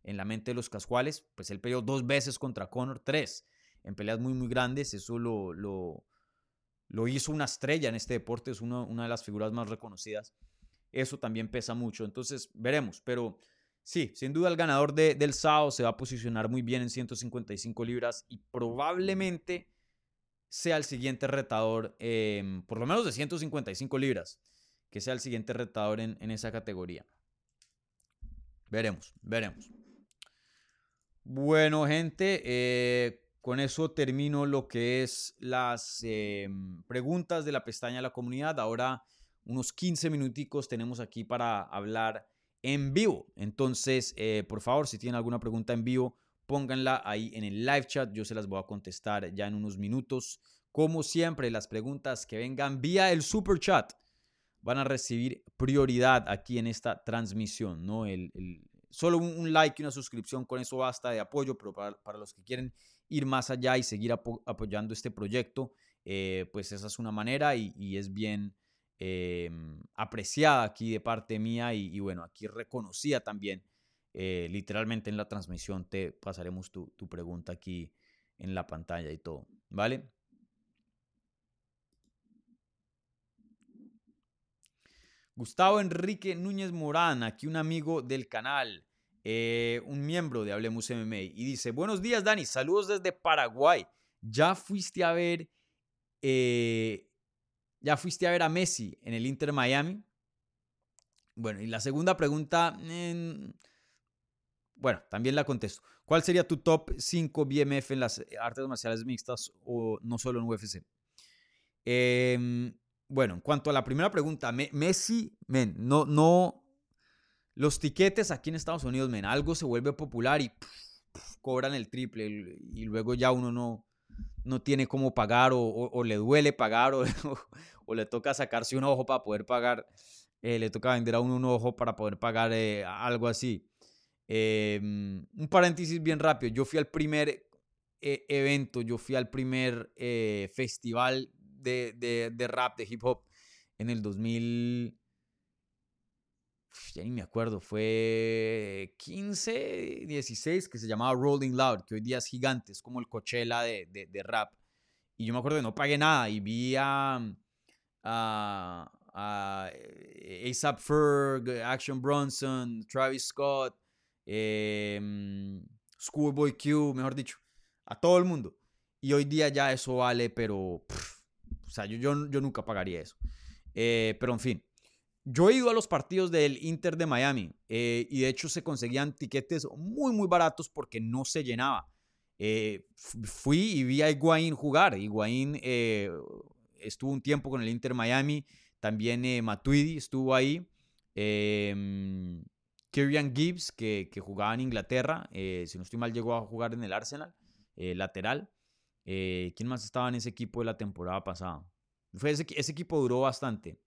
en la mente de los casuales. Pues él peleó dos veces contra Conor, tres, en peleas muy, muy grandes. Eso lo, lo, lo hizo una estrella en este deporte, es una, una de las figuras más reconocidas. Eso también pesa mucho. Entonces, veremos. Pero sí, sin duda el ganador de, del SAO se va a posicionar muy bien en 155 libras y probablemente sea el siguiente retador, em, por lo menos de 155 libras, que sea el siguiente retador en, en esa categoría. Veremos, veremos. Bueno, gente, eh, con eso termino lo que es las em, preguntas de la pestaña de la comunidad. Ahora unos 15 minuticos tenemos aquí para hablar en vivo. Entonces, eh, por favor, si tienen alguna pregunta en vivo, pónganla ahí en el live chat. Yo se las voy a contestar ya en unos minutos. Como siempre, las preguntas que vengan vía el super chat van a recibir prioridad aquí en esta transmisión, ¿no? El, solo un, like y una suscripción, con eso basta de apoyo, pero para, los que quieren ir más allá y seguir apoyando este proyecto, eh, pues esa es una manera y, es bien em, apreciada aquí de parte mía y, bueno, aquí reconocida también eh, literalmente en la transmisión te pasaremos tu, pregunta aquí en la pantalla y todo, ¿vale? Gustavo Enrique Núñez Morán, aquí un amigo del canal, eh, un miembro de Hablemos MMA, y dice, buenos días Dani, saludos desde Paraguay. ¿Ya fuiste a ver, eh, ya fuiste a ver a Messi en el Inter Miami? Bueno, y la segunda pregunta, bueno, también la contesto. ¿Cuál sería tu top 5 BMF en las artes marciales mixtas o no solo en UFC? Em, bueno, en cuanto a la primera pregunta, Messi, men, no, no, los tiquetes aquí en Estados Unidos, men, algo se vuelve popular y cobran el triple y luego ya uno no, no tiene cómo pagar o, le duele pagar o, o, le toca sacarse un ojo para poder pagar, eh, le toca vender a uno un ojo para poder pagar eh, algo así. Em, un paréntesis bien rápido. Yo fui al primer eh, evento, yo fui al primer eh, festival de, de, rap, de hip hop en el 2000. ya ni me acuerdo, fue 15, 16, que se llamaba Rolling Loud, que hoy día es gigante, es como el Coachella de, de, rap. Y yo me acuerdo que no pagué nada y vi a, a, a ASAP Ferg, Action Bronson, Travis Scott, eh, Schoolboy Q, mejor dicho, a todo el mundo. Y hoy día ya eso vale, pero, o sea, yo, yo, nunca pagaría eso. Eh, pero en fin, yo he ido a los partidos del Inter de Miami eh, y de hecho se conseguían tiquetes muy, muy baratos porque no se llenaba. Eh, fui y vi a Higuaín jugar. Higuaín estuvo un tiempo con el Inter Miami. También Matuidi estuvo ahí. Eh, Kieran Gibbs, que, que, jugaba en Inglaterra, eh, si no estoy mal, llegó a jugar en el Arsenal, eh, lateral. Eh, ¿Quién más estaba en ese equipo de la temporada pasada? Fue ese, ese equipo duró bastante.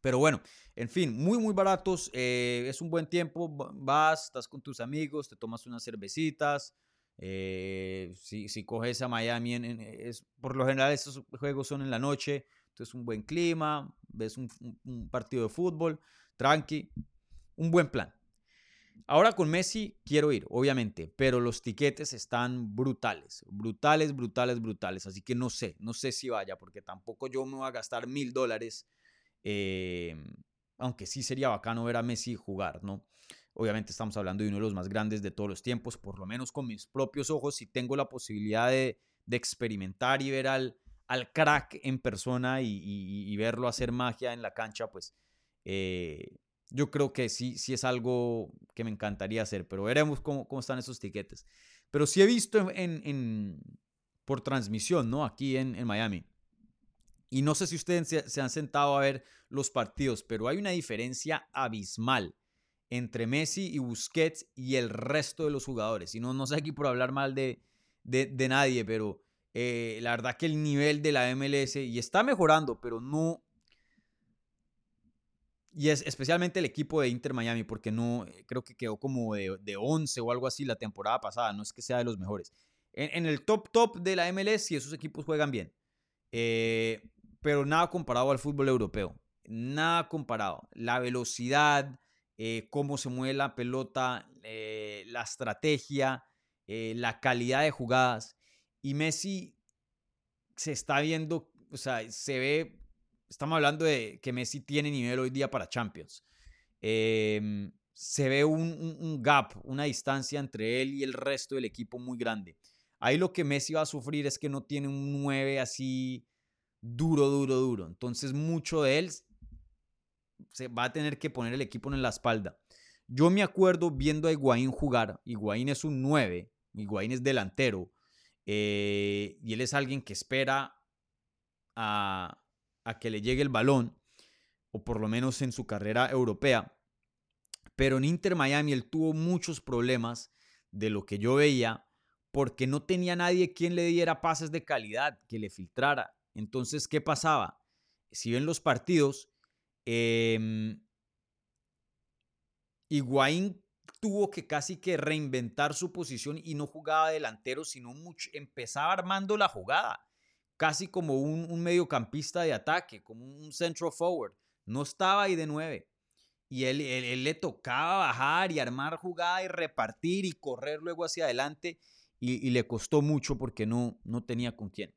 Pero bueno, en fin, muy, muy baratos. es un buen tiempo. Vas, estás con tus amigos, te tomas unas cervecitas. si, si, coges a Miami, es, por lo general estos juegos son en la noche. Entonces, un buen clima. Ves un, un partido de fútbol. Tranqui un buen plan. Ahora con Messi quiero ir, obviamente, pero los tiquetes están brutales, brutales, brutales, brutales. Así que no sé, no sé si vaya, porque tampoco yo me voy a gastar mil dólares, eh, aunque sí sería bacano ver a Messi jugar, ¿no? Obviamente estamos hablando de uno de los más grandes de todos los tiempos, por lo menos con mis propios ojos, si tengo la posibilidad de, experimentar y ver al, crack en persona y, verlo hacer magia en la cancha, pues eh, yo creo que sí, sí es algo que me encantaría hacer, pero veremos cómo, cómo están esos tiquetes. Pero sí he visto en, en, por transmisión, ¿no? Aquí en, en, Miami. Y no sé si ustedes se, han sentado a ver los partidos, pero hay una diferencia abismal entre Messi y Busquets y el resto de los jugadores. Y no, no sé aquí por hablar mal de, de, de nadie, pero eh, la verdad que el nivel de la MLS, y está mejorando, pero no, y es especialmente el equipo de Inter Miami, porque no eh, creo que quedó como de, de 11 o algo así la temporada pasada, no es que sea de los mejores. En, el top top de la MLS, sí, esos equipos juegan bien, eh, pero nada comparado al fútbol europeo, nada comparado. La velocidad, eh, cómo se mueve la pelota, la estrategia, la calidad de jugadas. Y Messi se está viendo, o sea, se ve estamos hablando de que Messi tiene nivel hoy día para Champions. Em, se ve un, gap, una distancia entre él y el resto del equipo muy grande. Ahí lo que Messi va a sufrir es que no tiene un 9 así duro, duro, duro. Entonces mucho de él se va a tener que poner el equipo en la espalda. Yo me acuerdo viendo a Higuaín jugar. Higuaín es un 9, Higuaín es delantero. Eh, y él es alguien que espera a, a que le llegue el balón, o por lo menos en su carrera europea. Pero en Inter Miami él tuvo muchos problemas de lo que yo veía porque no tenía nadie quien le diera pases de calidad, que le filtrara. Entonces, ¿qué pasaba? Si ven los partidos, eh, tuvo que casi que reinventar su posición y no jugaba delantero, sino mucho, empezaba armando la jugada, casi como un, un mediocampista de ataque, como un central forward. No estaba ahí de nueve. Y él, él, le tocaba bajar y armar jugada y repartir y correr luego hacia adelante. Y, le costó mucho porque no, no tenía con quién.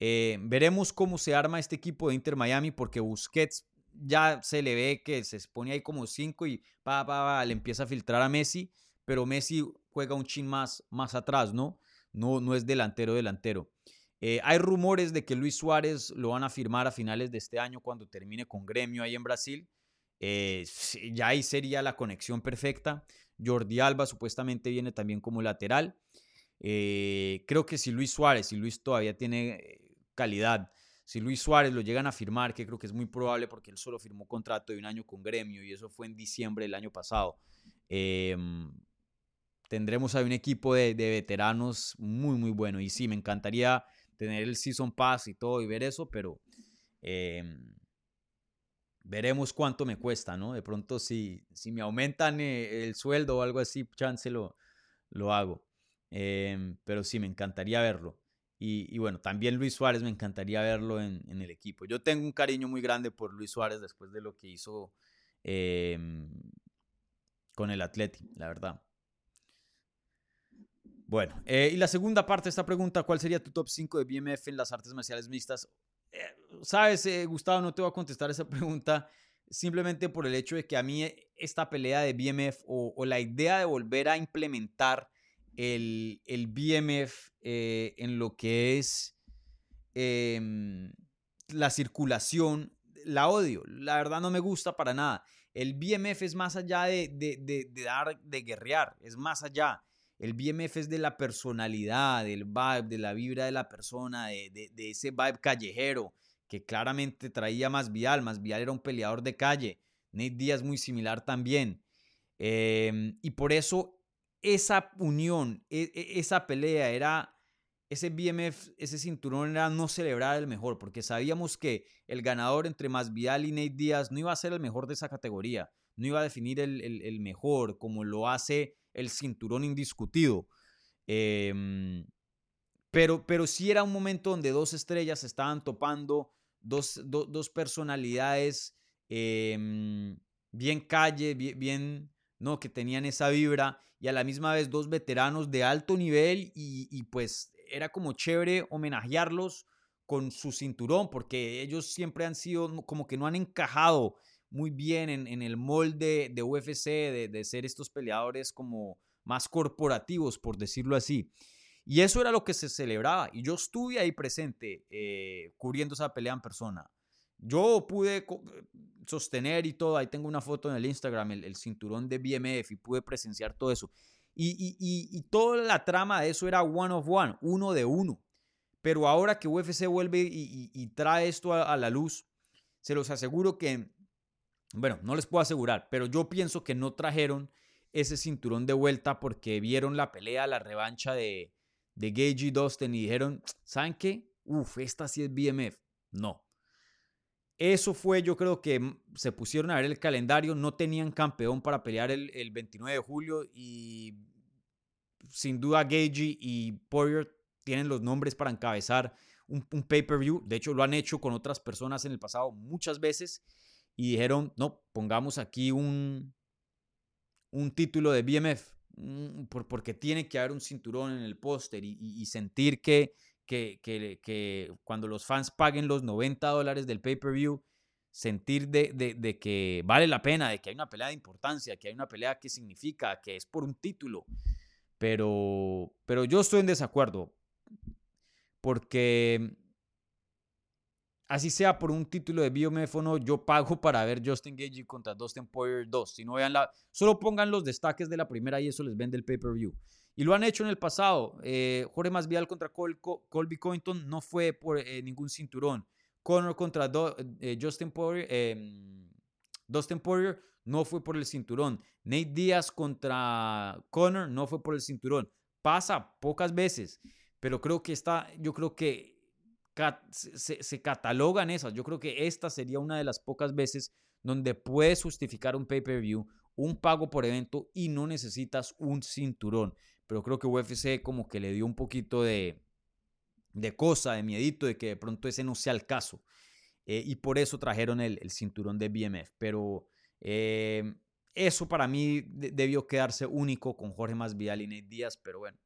Eh, veremos cómo se arma este equipo de Inter Miami porque Busquets ya se le ve que se pone ahí como cinco y pa, pa, le empieza a filtrar a Messi, pero Messi juega un chin más, más atrás, ¿no? ¿no? No es delantero delantero. Eh, hay rumores de que Luis Suárez lo van a firmar a finales de este año cuando termine con Gremio ahí en Brasil. Eh, ya ahí sería la conexión perfecta. Jordi Alba supuestamente viene también como lateral. Eh, creo que si Luis Suárez, si Luis todavía tiene calidad, si Luis Suárez lo llegan a firmar, que creo que es muy probable porque él solo firmó contrato de un año con Gremio y eso fue en diciembre del año pasado. Em, tendremos ahí un equipo de, de, veteranos muy, muy bueno. Y sí, me encantaría tener el Season Pass y todo y ver eso, pero em, veremos cuánto me cuesta, ¿no? De pronto si, si me aumentan eh, el sueldo o algo así, chance lo, hago. Em, pero sí, me encantaría verlo. Y, bueno, también Luis Suárez me encantaría verlo en, el equipo. Yo tengo un cariño muy grande por Luis Suárez después de lo que hizo em, con el Atleti, la verdad. Bueno, eh, y la segunda parte de esta pregunta, ¿cuál sería tu top 5 de BMF en las artes marciales mixtas? Eh, Sabes, eh, Gustavo, no te voy a contestar esa pregunta simplemente por el hecho de que a mí esta pelea de BMF o, la idea de volver a implementar el, el BMF en lo que es em, la circulación, la odio. La verdad no me gusta para nada. El BMF es más allá de, de, de dar, de guerrear, es más allá. El BMF es de la personalidad, del vibe, de la vibra de la persona, de, ese vibe callejero que claramente traía más Vial. Más Vial era un peleador de calle. Nate Díaz muy similar también. Em, y por eso esa unión, e, e, esa pelea era, ese BMF, ese cinturón era no celebrar el mejor, porque sabíamos que el ganador entre Más Vial y Nate Díaz no iba a ser el mejor de esa categoría, no iba a definir el, el mejor como lo hace el cinturón indiscutido. Em, pero, pero sí era un momento donde dos estrellas estaban topando, dos, dos personalidades em, bien calle, bien, ¿no? Que tenían esa vibra y a la misma vez dos veteranos de alto nivel y, y pues era como chévere homenajearlos con su cinturón porque ellos siempre han sido como que no han encajado muy bien en, el molde de UFC, de, ser estos peleadores como más corporativos, por decirlo así. Y eso era lo que se celebraba. Y yo estuve ahí presente, eh, cubriendo esa pelea en persona. Yo pude sostener y todo, ahí tengo una foto en el Instagram, el, cinturón de BMF, y pude presenciar todo eso. Y, y, toda la trama de eso era one of one, uno de uno. Pero ahora que UFC vuelve y, trae esto a, la luz, se los aseguro que bueno, no les puedo asegurar, pero yo pienso que no trajeron ese cinturón de vuelta porque vieron la pelea, la revancha de, de Gage y Dustin y dijeron, ¿saben qué? Uf, esta sí es BMF. No. Eso fue, yo creo que se pusieron a ver el calendario, no tenían campeón para pelear el, 29 de julio y sin duda Gage y Poirier tienen los nombres para encabezar un, un pay-per-view. De hecho, lo han hecho con otras personas en el pasado muchas veces y dijeron, no, pongamos aquí un, un título de BMF, mm, porque tiene que haber un cinturón en el póster y, sentir que, que, que, cuando los fans paguen los 90 dólares del pay-per-view, sentir de, de, que vale la pena, de que hay una pelea de importancia, que hay una pelea que significa, que es por un título. Pero, pero yo estoy en desacuerdo. Porque así sea por un título de BMF o no, yo pago para ver Justin Gage contra Dustin Poirier 2. Si no vean la, solo pongan los destaques de la primera y eso les vende el pay-per-view. Y lo han hecho en el pasado. Eh, Jorge Masvidal contra Colby Covington no fue por eh, ningún cinturón. Conor contra eh, Justin Poirier, em, Dustin Poirier no fue por el cinturón. Nate Diaz contra Conor no fue por el cinturón. Pasa pocas veces, pero creo que está, yo creo que se, catalogan esas. Yo creo que esta sería una de las pocas veces donde puedes justificar un pay-per-view, un pago por evento y no necesitas un cinturón. Pero creo que UFC como que le dio un poquito de, de cosa, de miedito, de que de pronto ese no sea el caso. Eh, y por eso trajeron el, cinturón de BMF. Pero eh, eso para mí debió quedarse único con Jorge Masvidal y Nate Díaz. Pero bueno,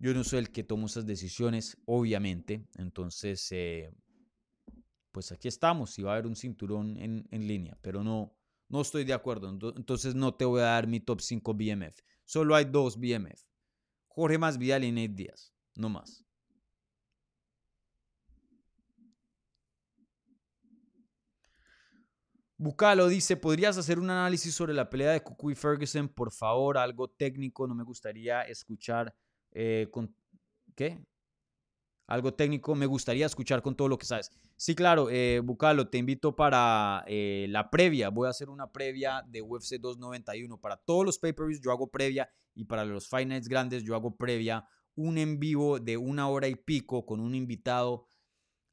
yo no soy el que tomo esas decisiones, obviamente. Entonces, eh, pues aquí estamos. Y va a haber un cinturón en, línea, pero no, no estoy de acuerdo. Entonces no te voy a dar mi top 5 BMF. Solo hay dos BMF. Jorge Masvidal y Nate Díaz. No más. Bucalo dice, ¿podrías hacer un análisis sobre la pelea de Cucu y Ferguson? Por favor, algo técnico, no me gustaría escuchar eh, con... ¿Qué? Algo técnico, me gustaría escuchar con todo lo que sabes. Sí, claro, eh, Bucalo, te invito para eh, la previa. Voy a hacer una previa de UFC 291. Para todos los pay-per-views yo hago previa y para los Nights grandes yo hago previa. Un en vivo de una hora y pico con un invitado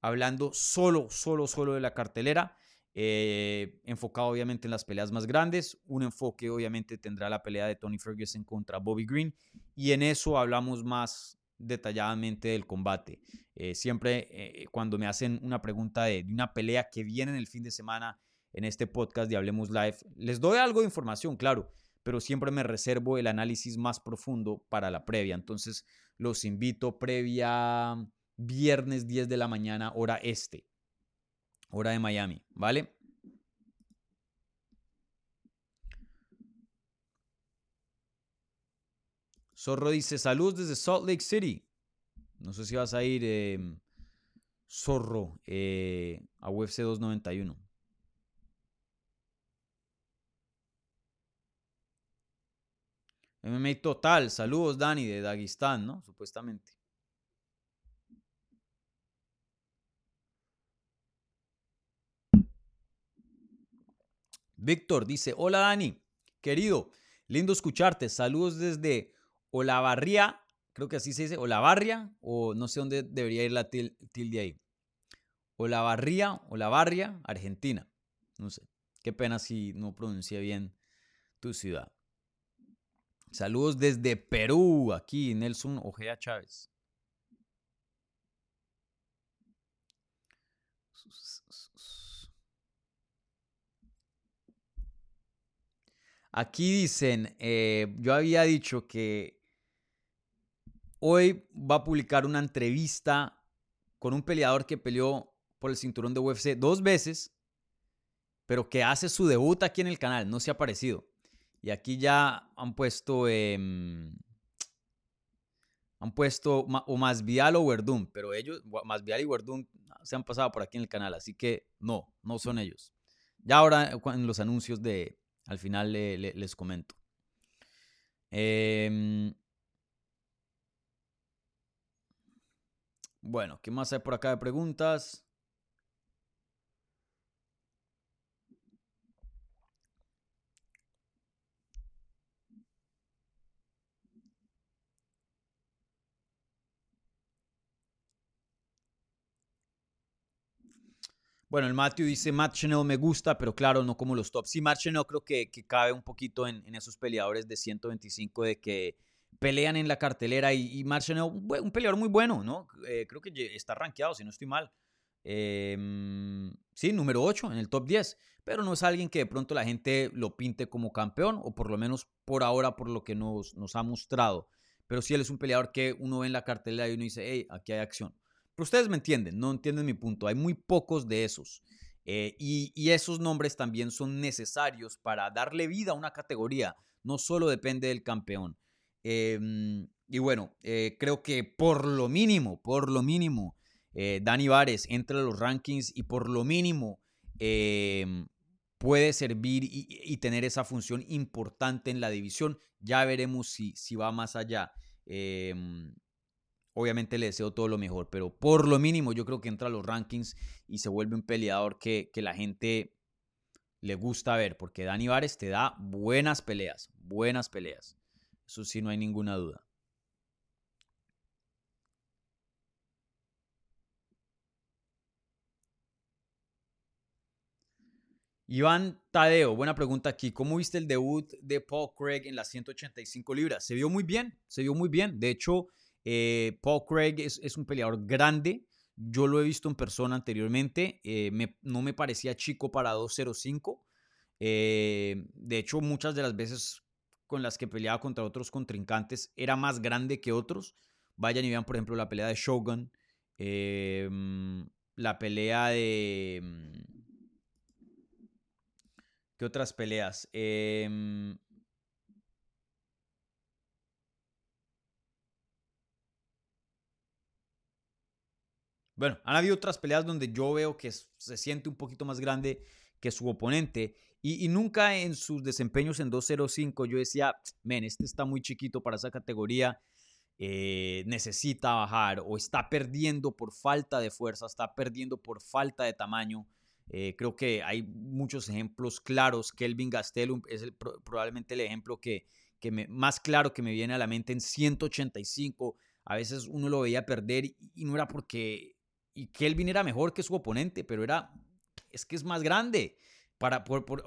hablando solo, solo, solo de la cartelera. Eh, enfocado obviamente en las peleas más grandes. Un enfoque obviamente tendrá la pelea de Tony Ferguson contra Bobby Green y en eso hablamos más detalladamente del combate. Eh, siempre eh, cuando me hacen una pregunta de, una pelea que viene en el fin de semana en este podcast de Hablemos Live, les doy algo de información, claro, pero siempre me reservo el análisis más profundo para la previa. Entonces los invito previa viernes 10 de la mañana, hora este hora de Miami, ¿vale? Zorro dice, saludos desde Salt Lake City. No sé si vas a ir, em, Zorro, eh, a UFC 291. MMA Total, saludos Dani de Dagestán, ¿no? Supuestamente. Víctor dice, hola Dani, querido, lindo escucharte, saludos desde Olavarría, creo que así se dice, Olavarria, o no sé dónde debería ir la tilde ahí. Olavarría, Olavarria, Argentina. No sé, qué pena si no pronuncié bien tu ciudad. Saludos desde Perú, aquí Nelson Ojea Chávez. Aquí dicen, eh, yo había dicho que hoy va a publicar una entrevista con un peleador que peleó por el cinturón de UFC dos veces, pero que hace su debut aquí en el canal, no se ha aparecido. Y aquí ya han puesto, em, han puesto o Masvidal o Verdun, pero ellos, Masvidal y Verdun se han pasado por aquí en el canal, así que no, no son ellos. Ya ahora en los anuncios de, al final les comento. Em, bueno, ¿qué más hay por acá de preguntas? Bueno, el Matthew dice, Matt Chanel me gusta, pero claro, no como los tops. Sí, Matt Chanel creo que, que cabe un poquito en, esos peleadores de 125 de que pelean en la cartelera y, y Matt un, peleador muy bueno, ¿no? Eh, creo que está rankeado, si no estoy mal. Em, sí, número 8 en el top 10, pero no es alguien que de pronto la gente lo pinte como campeón, o por lo menos por ahora, por lo que nos, nos ha mostrado. Pero sí, él es un peleador que uno ve en la cartelera y uno dice, hey, aquí hay acción. Pero ustedes me entienden, no entienden mi punto. Hay muy pocos de esos. Eh, y, esos nombres también son necesarios para darle vida a una categoría. No solo depende del campeón. Em, y bueno, eh, creo que por lo mínimo, por lo mínimo, eh, Dani Vares entra a los rankings y por lo mínimo em, puede servir y, tener esa función importante en la división. Ya veremos si, si va más allá. Obviamente le deseo todo lo mejor, pero por lo mínimo yo creo que entra a los rankings y se vuelve un peleador que, que la gente le gusta ver, porque Dani Vares te da buenas peleas, buenas peleas. Eso sí, no hay ninguna duda. Iván Tadeo, buena pregunta aquí. ¿Cómo viste el debut de Paul Craig en las 185 libras? Se vio muy bien, se vio muy bien. De hecho, eh, Paul Craig es, un peleador grande. Yo lo he visto en persona anteriormente. Eh, no me parecía chico para 205. Eh, de hecho, muchas de las veces con las que peleaba contra otros contrincantes era más grande que otros. Vayan y vean, por ejemplo, la pelea de Shogun, em, la pelea de... Mm, ¿Qué otras peleas? Em, bueno, han habido otras peleas donde yo veo que se siente un poquito más grande que su oponente. Y, nunca en sus desempeños en 205 yo decía, men, este está muy chiquito para esa categoría, eh, necesita bajar o está perdiendo por falta de fuerza, está perdiendo por falta de tamaño. Eh, creo que hay muchos ejemplos claros. Kelvin Gastelum es probablemente el ejemplo que, que más claro que me viene a la mente en 185. A veces uno lo veía perder y, no era porque y Kelvin era mejor que su oponente, pero era es que es más grande. Para,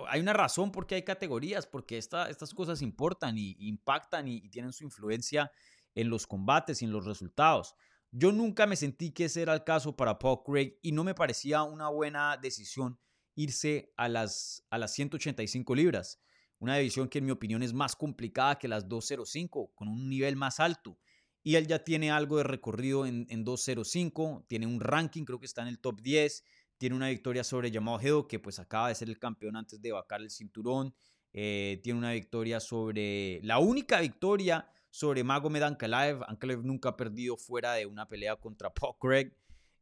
hay una razón por qué hay categorías, porque estas cosas importan y, impactan y, tienen su influencia en los combates y en los resultados. Yo nunca me sentí que ese era el caso para Paul Craig y no me parecía una buena decisión irse a las, a las 185 libras. Una división que en mi opinión es más complicada que las 205, con un nivel más alto. Y él ya tiene algo de recorrido en, en 205, tiene un ranking, creo que está en el top 10, tiene una victoria sobre Jamal Hill, que pues acaba de ser el campeón antes de vacar el cinturón. Eh, tiene una victoria sobre, la única victoria sobre Magomed Ankalaev. Ankalaev nunca ha perdido fuera de una pelea contra Paul Craig.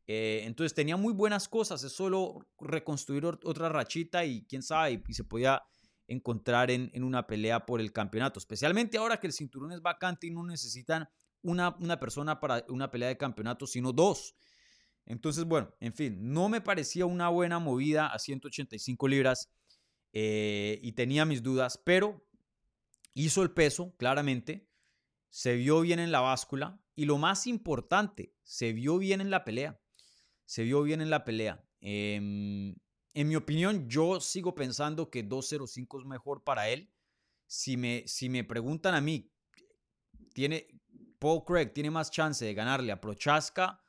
Eh, entonces tenía muy buenas cosas, es solo reconstruir otra rachita y quién sabe, y se podía encontrar en, una pelea por el campeonato, especialmente ahora que el cinturón es vacante y no necesitan una, una persona para una pelea de campeonato, sino dos. Entonces, bueno, en fin, no me parecía una buena movida a 185 libras eh, y tenía mis dudas, pero hizo el peso, claramente, se vio bien en la báscula y lo más importante, se vio bien en la pelea. Se vio bien en la pelea. Em, en mi opinión, yo sigo pensando que 205 es mejor para él. Si me, si me preguntan a mí, ¿tiene, Paul Craig tiene más chance de ganarle a Prochaska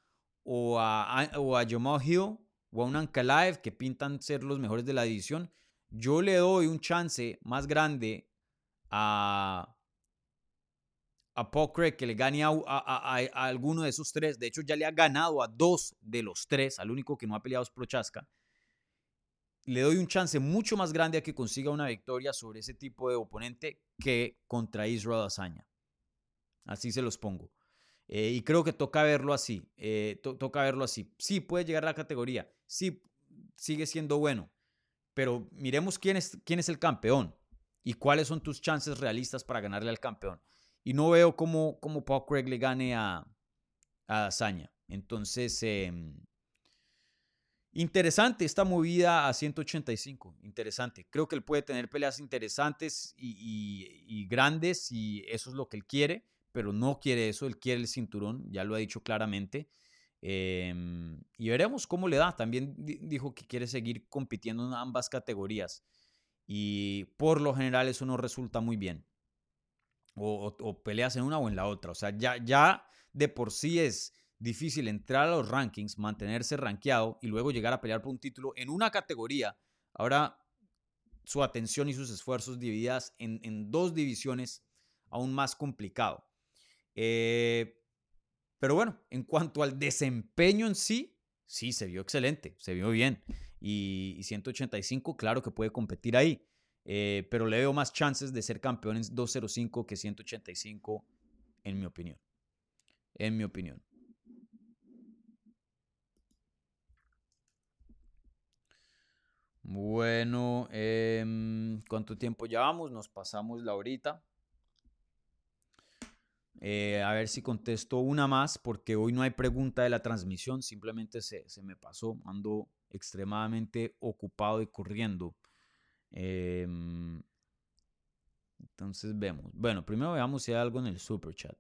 o a, o a Jamal Hill o a un Ankalaev que pintan ser los mejores de la división, yo le doy un chance más grande a, a Paul Craig que le gane a, alguno de esos tres. De hecho, ya le ha ganado a dos de los tres. Al único que no ha peleado es Prochaska. Le doy un chance mucho más grande a que consiga una victoria sobre ese tipo de oponente que contra Israel Azaña. Así se los pongo. Eh, y creo que toca verlo así. Eh, toca verlo así. Sí, puede llegar a la categoría. Sí, sigue siendo bueno. Pero miremos quién es, quién es el campeón y cuáles son tus chances realistas para ganarle al campeón. Y no veo cómo, cómo Paul Craig le gane a, a Dazaña. Entonces, em, interesante esta movida a 185. Interesante. Creo que él puede tener peleas interesantes y, grandes y eso es lo que él quiere, pero no quiere eso. Él quiere el cinturón, ya lo ha dicho claramente. Em, y veremos cómo le da. También dijo que quiere seguir compitiendo en ambas categorías. Y por lo general eso no resulta muy bien o, peleas en una o en la otra. O sea, ya, ya de por sí es difícil entrar a los rankings, mantenerse rankeado y luego llegar a pelear por un título en una categoría. Ahora su atención y sus esfuerzos divididas en, dos divisiones, aún más complicado. Eh, pero bueno, en cuanto al desempeño en sí, sí, se vio excelente, se vio bien. Y, y 185, claro que puede competir ahí. Eh, pero le veo más chances de ser campeón en 205 que 185 en mi opinión. En mi opinión. Bueno, em, ¿cuánto tiempo llevamos? Nos pasamos la horita. Eh, a ver si contesto una más, porque hoy no hay pregunta de la transmisión, simplemente se, se me pasó, ando extremadamente ocupado y corriendo. Em, entonces vemos. Bueno, primero veamos si hay algo en el super chat.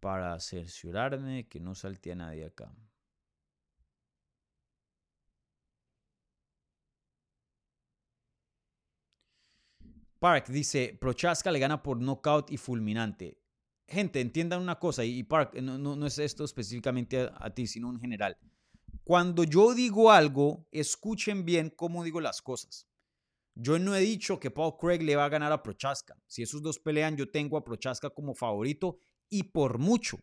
Para cerciorarme que no salte a nadie acá. Park dice, Prochaska le gana por knockout y fulminante. Gente, entiendan una cosa, y Park, no, no, es esto específicamente a, ti, sino en general. Cuando yo digo algo, escuchen bien cómo digo las cosas. Yo no he dicho que Paul Craig le va a ganar a Prochaska. Si esos dos pelean, yo tengo a Prochaska como favorito y por mucho.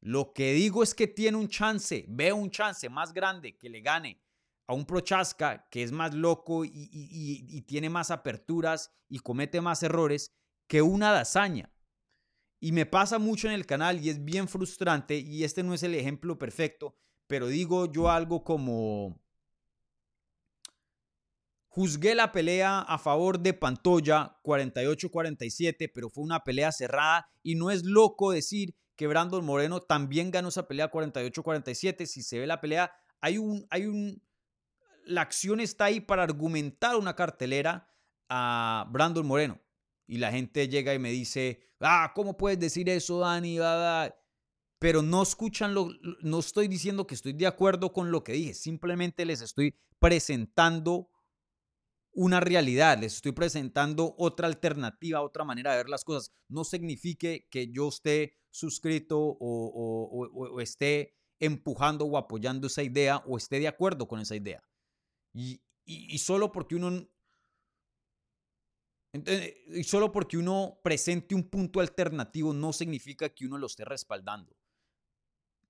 Lo que digo es que tiene un chance, veo un chance más grande que le gane a un Prochaska que es más loco y, tiene más aperturas y comete más errores que una Dazaña. Y me pasa mucho en el canal y es bien frustrante y este no es el ejemplo perfecto, pero digo yo algo como... Juzgué la pelea a favor de Pantoya 48-47, pero fue una pelea cerrada y no es loco decir que Brandon Moreno también ganó esa pelea 48-47. Si se ve la pelea, hay un, hay un, la acción está ahí para argumentar una cartelera a Brandon Moreno. Y la gente llega y me dice, ah, ¿cómo puedes decir eso, Dani? Pero no escuchan lo, no estoy diciendo que estoy de acuerdo con lo que dije, simplemente les estoy presentando una realidad, les estoy presentando otra alternativa, otra manera de ver las cosas. No signifique que yo esté suscrito o, o esté empujando o apoyando esa idea o esté de acuerdo con esa idea. Y, solo porque uno y solo porque uno presente un punto alternativo no significa que uno lo esté respaldando.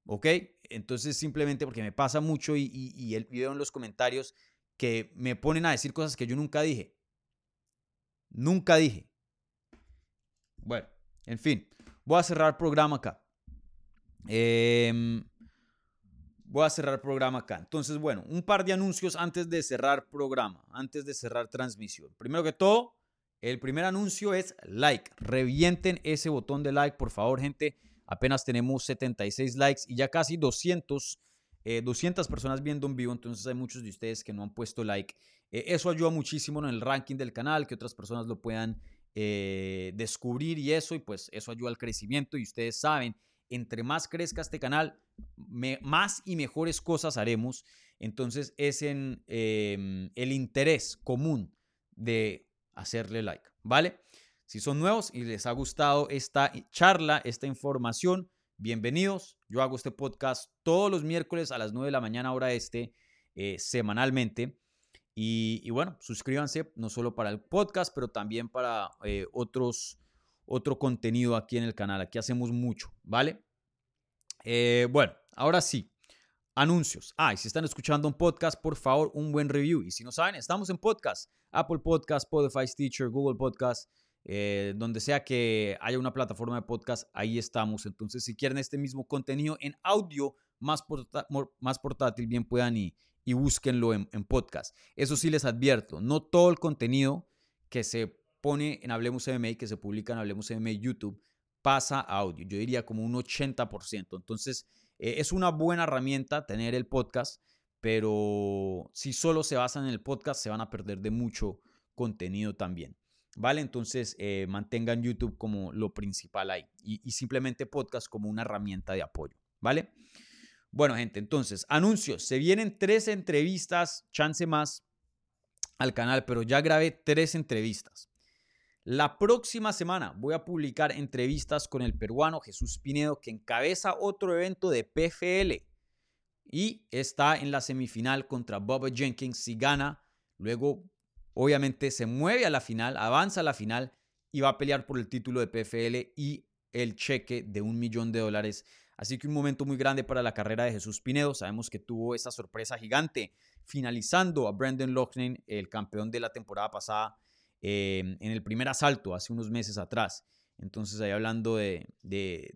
¿Ok? Entonces simplemente porque me pasa mucho y, y, el video en los comentarios que me ponen a decir cosas que yo nunca dije. Nunca dije. Bueno, en fin, voy a cerrar el programa acá. Eh, voy a cerrar programa acá. Entonces, bueno, un par de anuncios antes de cerrar programa, antes de cerrar transmisión. Primero que todo, el primer anuncio es like. Revienten ese botón de like, por favor, gente. Apenas tenemos 76 likes y ya casi 200, 200 eh, personas viendo en vivo. Entonces hay muchos de ustedes que no han puesto like. Eh, eso ayuda muchísimo en el ranking del canal, que otras personas lo puedan eh, descubrir y eso. Y pues eso ayuda al crecimiento. Y ustedes saben entre más crezca este canal, más y mejores cosas haremos. Entonces es en em, el interés común de hacerle like, ¿vale? Si son nuevos y les ha gustado esta charla, esta información, bienvenidos. Yo hago este podcast todos los miércoles a las 9 de la mañana hora este, eh, semanalmente. Y, bueno, suscríbanse no solo para el podcast, pero también para eh, otros otro contenido aquí en el canal. Aquí hacemos mucho, ¿vale? Eh, bueno, ahora sí. Anuncios. Ah, y si están escuchando un podcast, por favor, un buen review. Y si no saben, estamos en podcast. Apple Podcast, Spotify, Teacher, Google Podcast, eh, donde sea que haya una plataforma de podcast, ahí estamos. Entonces, si quieren este mismo contenido en audio más, más portátil, bien puedan y, y búsquenlo en, en, podcast. Eso sí les advierto, no todo el contenido que se pone en Hablemos MMA, que se publica en Hablemos MMA YouTube, pasa a audio. Yo diría como un 80%. Entonces, eh, es una buena herramienta tener el podcast, pero si solo se basan en el podcast, se van a perder de mucho contenido también. ¿Vale? Entonces, eh, mantengan YouTube como lo principal ahí y, y simplemente podcast como una herramienta de apoyo. ¿Vale? Bueno, gente, entonces, anuncios. Se vienen tres entrevistas, chance más al canal, pero ya grabé tres entrevistas. La próxima semana voy a publicar entrevistas con el peruano Jesús Pinedo, que encabeza otro evento de PFL y está en la semifinal contra Bob Jenkins. Si gana, luego obviamente se mueve a la final, avanza a la final y va a pelear por el título de PFL y el cheque de un millón de dólares Así que un momento muy grande para la carrera de Jesús Pinedo. Sabemos que tuvo esa sorpresa gigante finalizando a Brandon Loughlin, el campeón de la temporada pasada, em, en el primer asalto hace unos meses atrás. Entonces, ahí hablando de,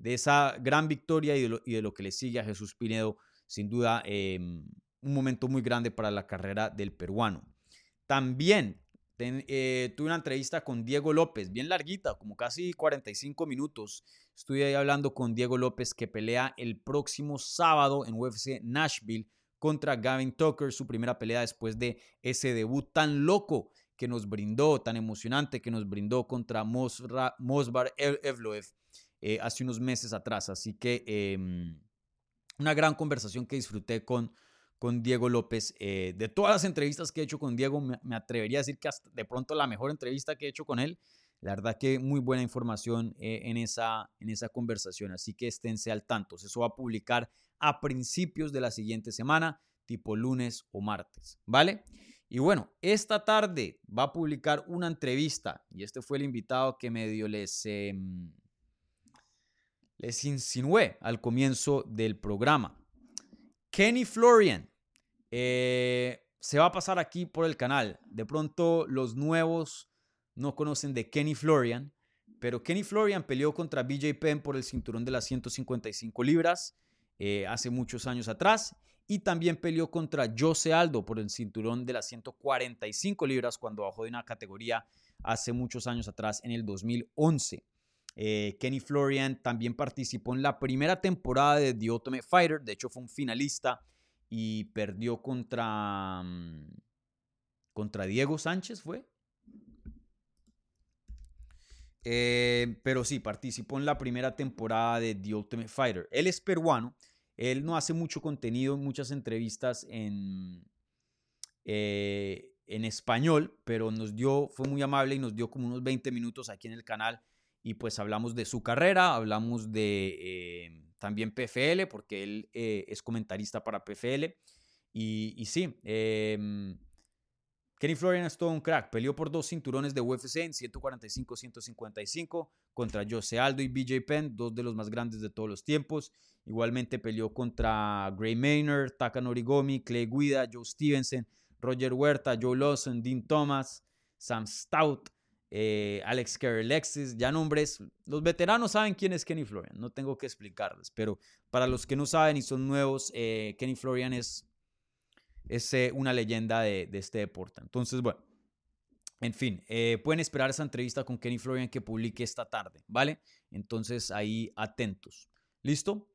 esa gran victoria y de, lo, que le sigue a Jesús Pinedo, sin duda em, un momento muy grande para la carrera del peruano. También eh, tuve una entrevista con Diego López, bien larguita, como casi 45 minutos. Estuve ahí hablando con Diego López que pelea el próximo sábado en UFC Nashville contra Gavin Tucker, su primera pelea después de ese debut tan loco que nos brindó, tan emocionante que nos brindó contra Mosbar Evloev eh, hace unos meses atrás. Así que em, una gran conversación que disfruté con con Diego López. Eh, de todas las entrevistas que he hecho con Diego, me, atrevería a decir que hasta de pronto la mejor entrevista que he hecho con él. La verdad que muy buena información eh, en, esa, en esa conversación, así que esténse al tanto. Eso va a publicar a principios de la siguiente semana, tipo lunes o martes, ¿vale? Y bueno, esta tarde va a publicar una entrevista y este fue el invitado que medio les, em, les insinué al comienzo del programa. Kenny Florian eh, se va a pasar aquí por el canal. De pronto los nuevos no conocen de Kenny Florian, pero Kenny Florian peleó contra BJ Penn por el cinturón de las 155 libras eh, hace muchos años atrás y también peleó contra Jose Aldo por el cinturón de las 145 libras cuando bajó de una categoría hace muchos años atrás en el 2011. Eh, Kenny Florian también participó en la primera temporada de The Ultimate Fighter, de hecho fue un finalista y perdió contra, mm, contra Diego Sánchez, ¿fue? Eh, pero sí, participó en la primera temporada de The Ultimate Fighter. Él es peruano, él no hace mucho contenido, muchas entrevistas en, eh, en español, pero nos dio, fue muy amable y nos dio como unos 20 minutos aquí en el canal y pues hablamos de su carrera, hablamos de eh, también PFL, porque él eh, es comentarista para PFL. Y, sí, em, Kenny Florian es todo un crack. Peleó por dos cinturones de UFC en 145-155 contra Jose Aldo y BJ Penn, dos de los más grandes de todos los tiempos. Igualmente peleó contra Gray Maynard, Taka Norigomi, Clay Guida, Joe Stevenson, Roger Huerta, Joe Lawson, Dean Thomas, Sam Stout, eh, Alex Kerr-Alexis, ya nombres. Los veteranos saben quién es Kenny Florian, no tengo que explicarles, pero para los que no saben y son nuevos, eh, Kenny Florian es, es eh, una leyenda de, este deporte. Entonces, bueno, en fin, pueden esperar esa entrevista con Kenny Florian que publique esta tarde, ¿vale? Entonces ahí atentos. ¿Listo?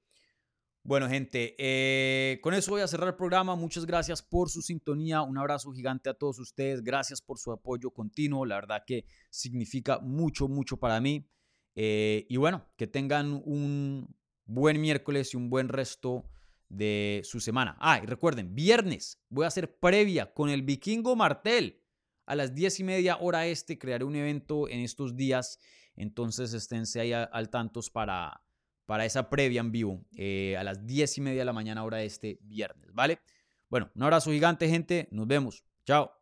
Bueno, gente, eh, con eso voy a cerrar el programa. Muchas gracias por su sintonía. Un abrazo gigante a todos ustedes. Gracias por su apoyo continuo. La verdad que significa mucho, mucho para mí. Eh, y bueno, que tengan un buen miércoles y un buen resto de su semana. Ah, y recuerden, viernes voy a hacer previa con el Vikingo Martel. A las diez y media hora este crearé un evento en estos días. Entonces esténse ahí al tantos para para esa previa en vivo eh, a las 10 y media de la mañana hora este viernes, ¿vale? Bueno, un abrazo gigante, gente. Nos vemos. Chao.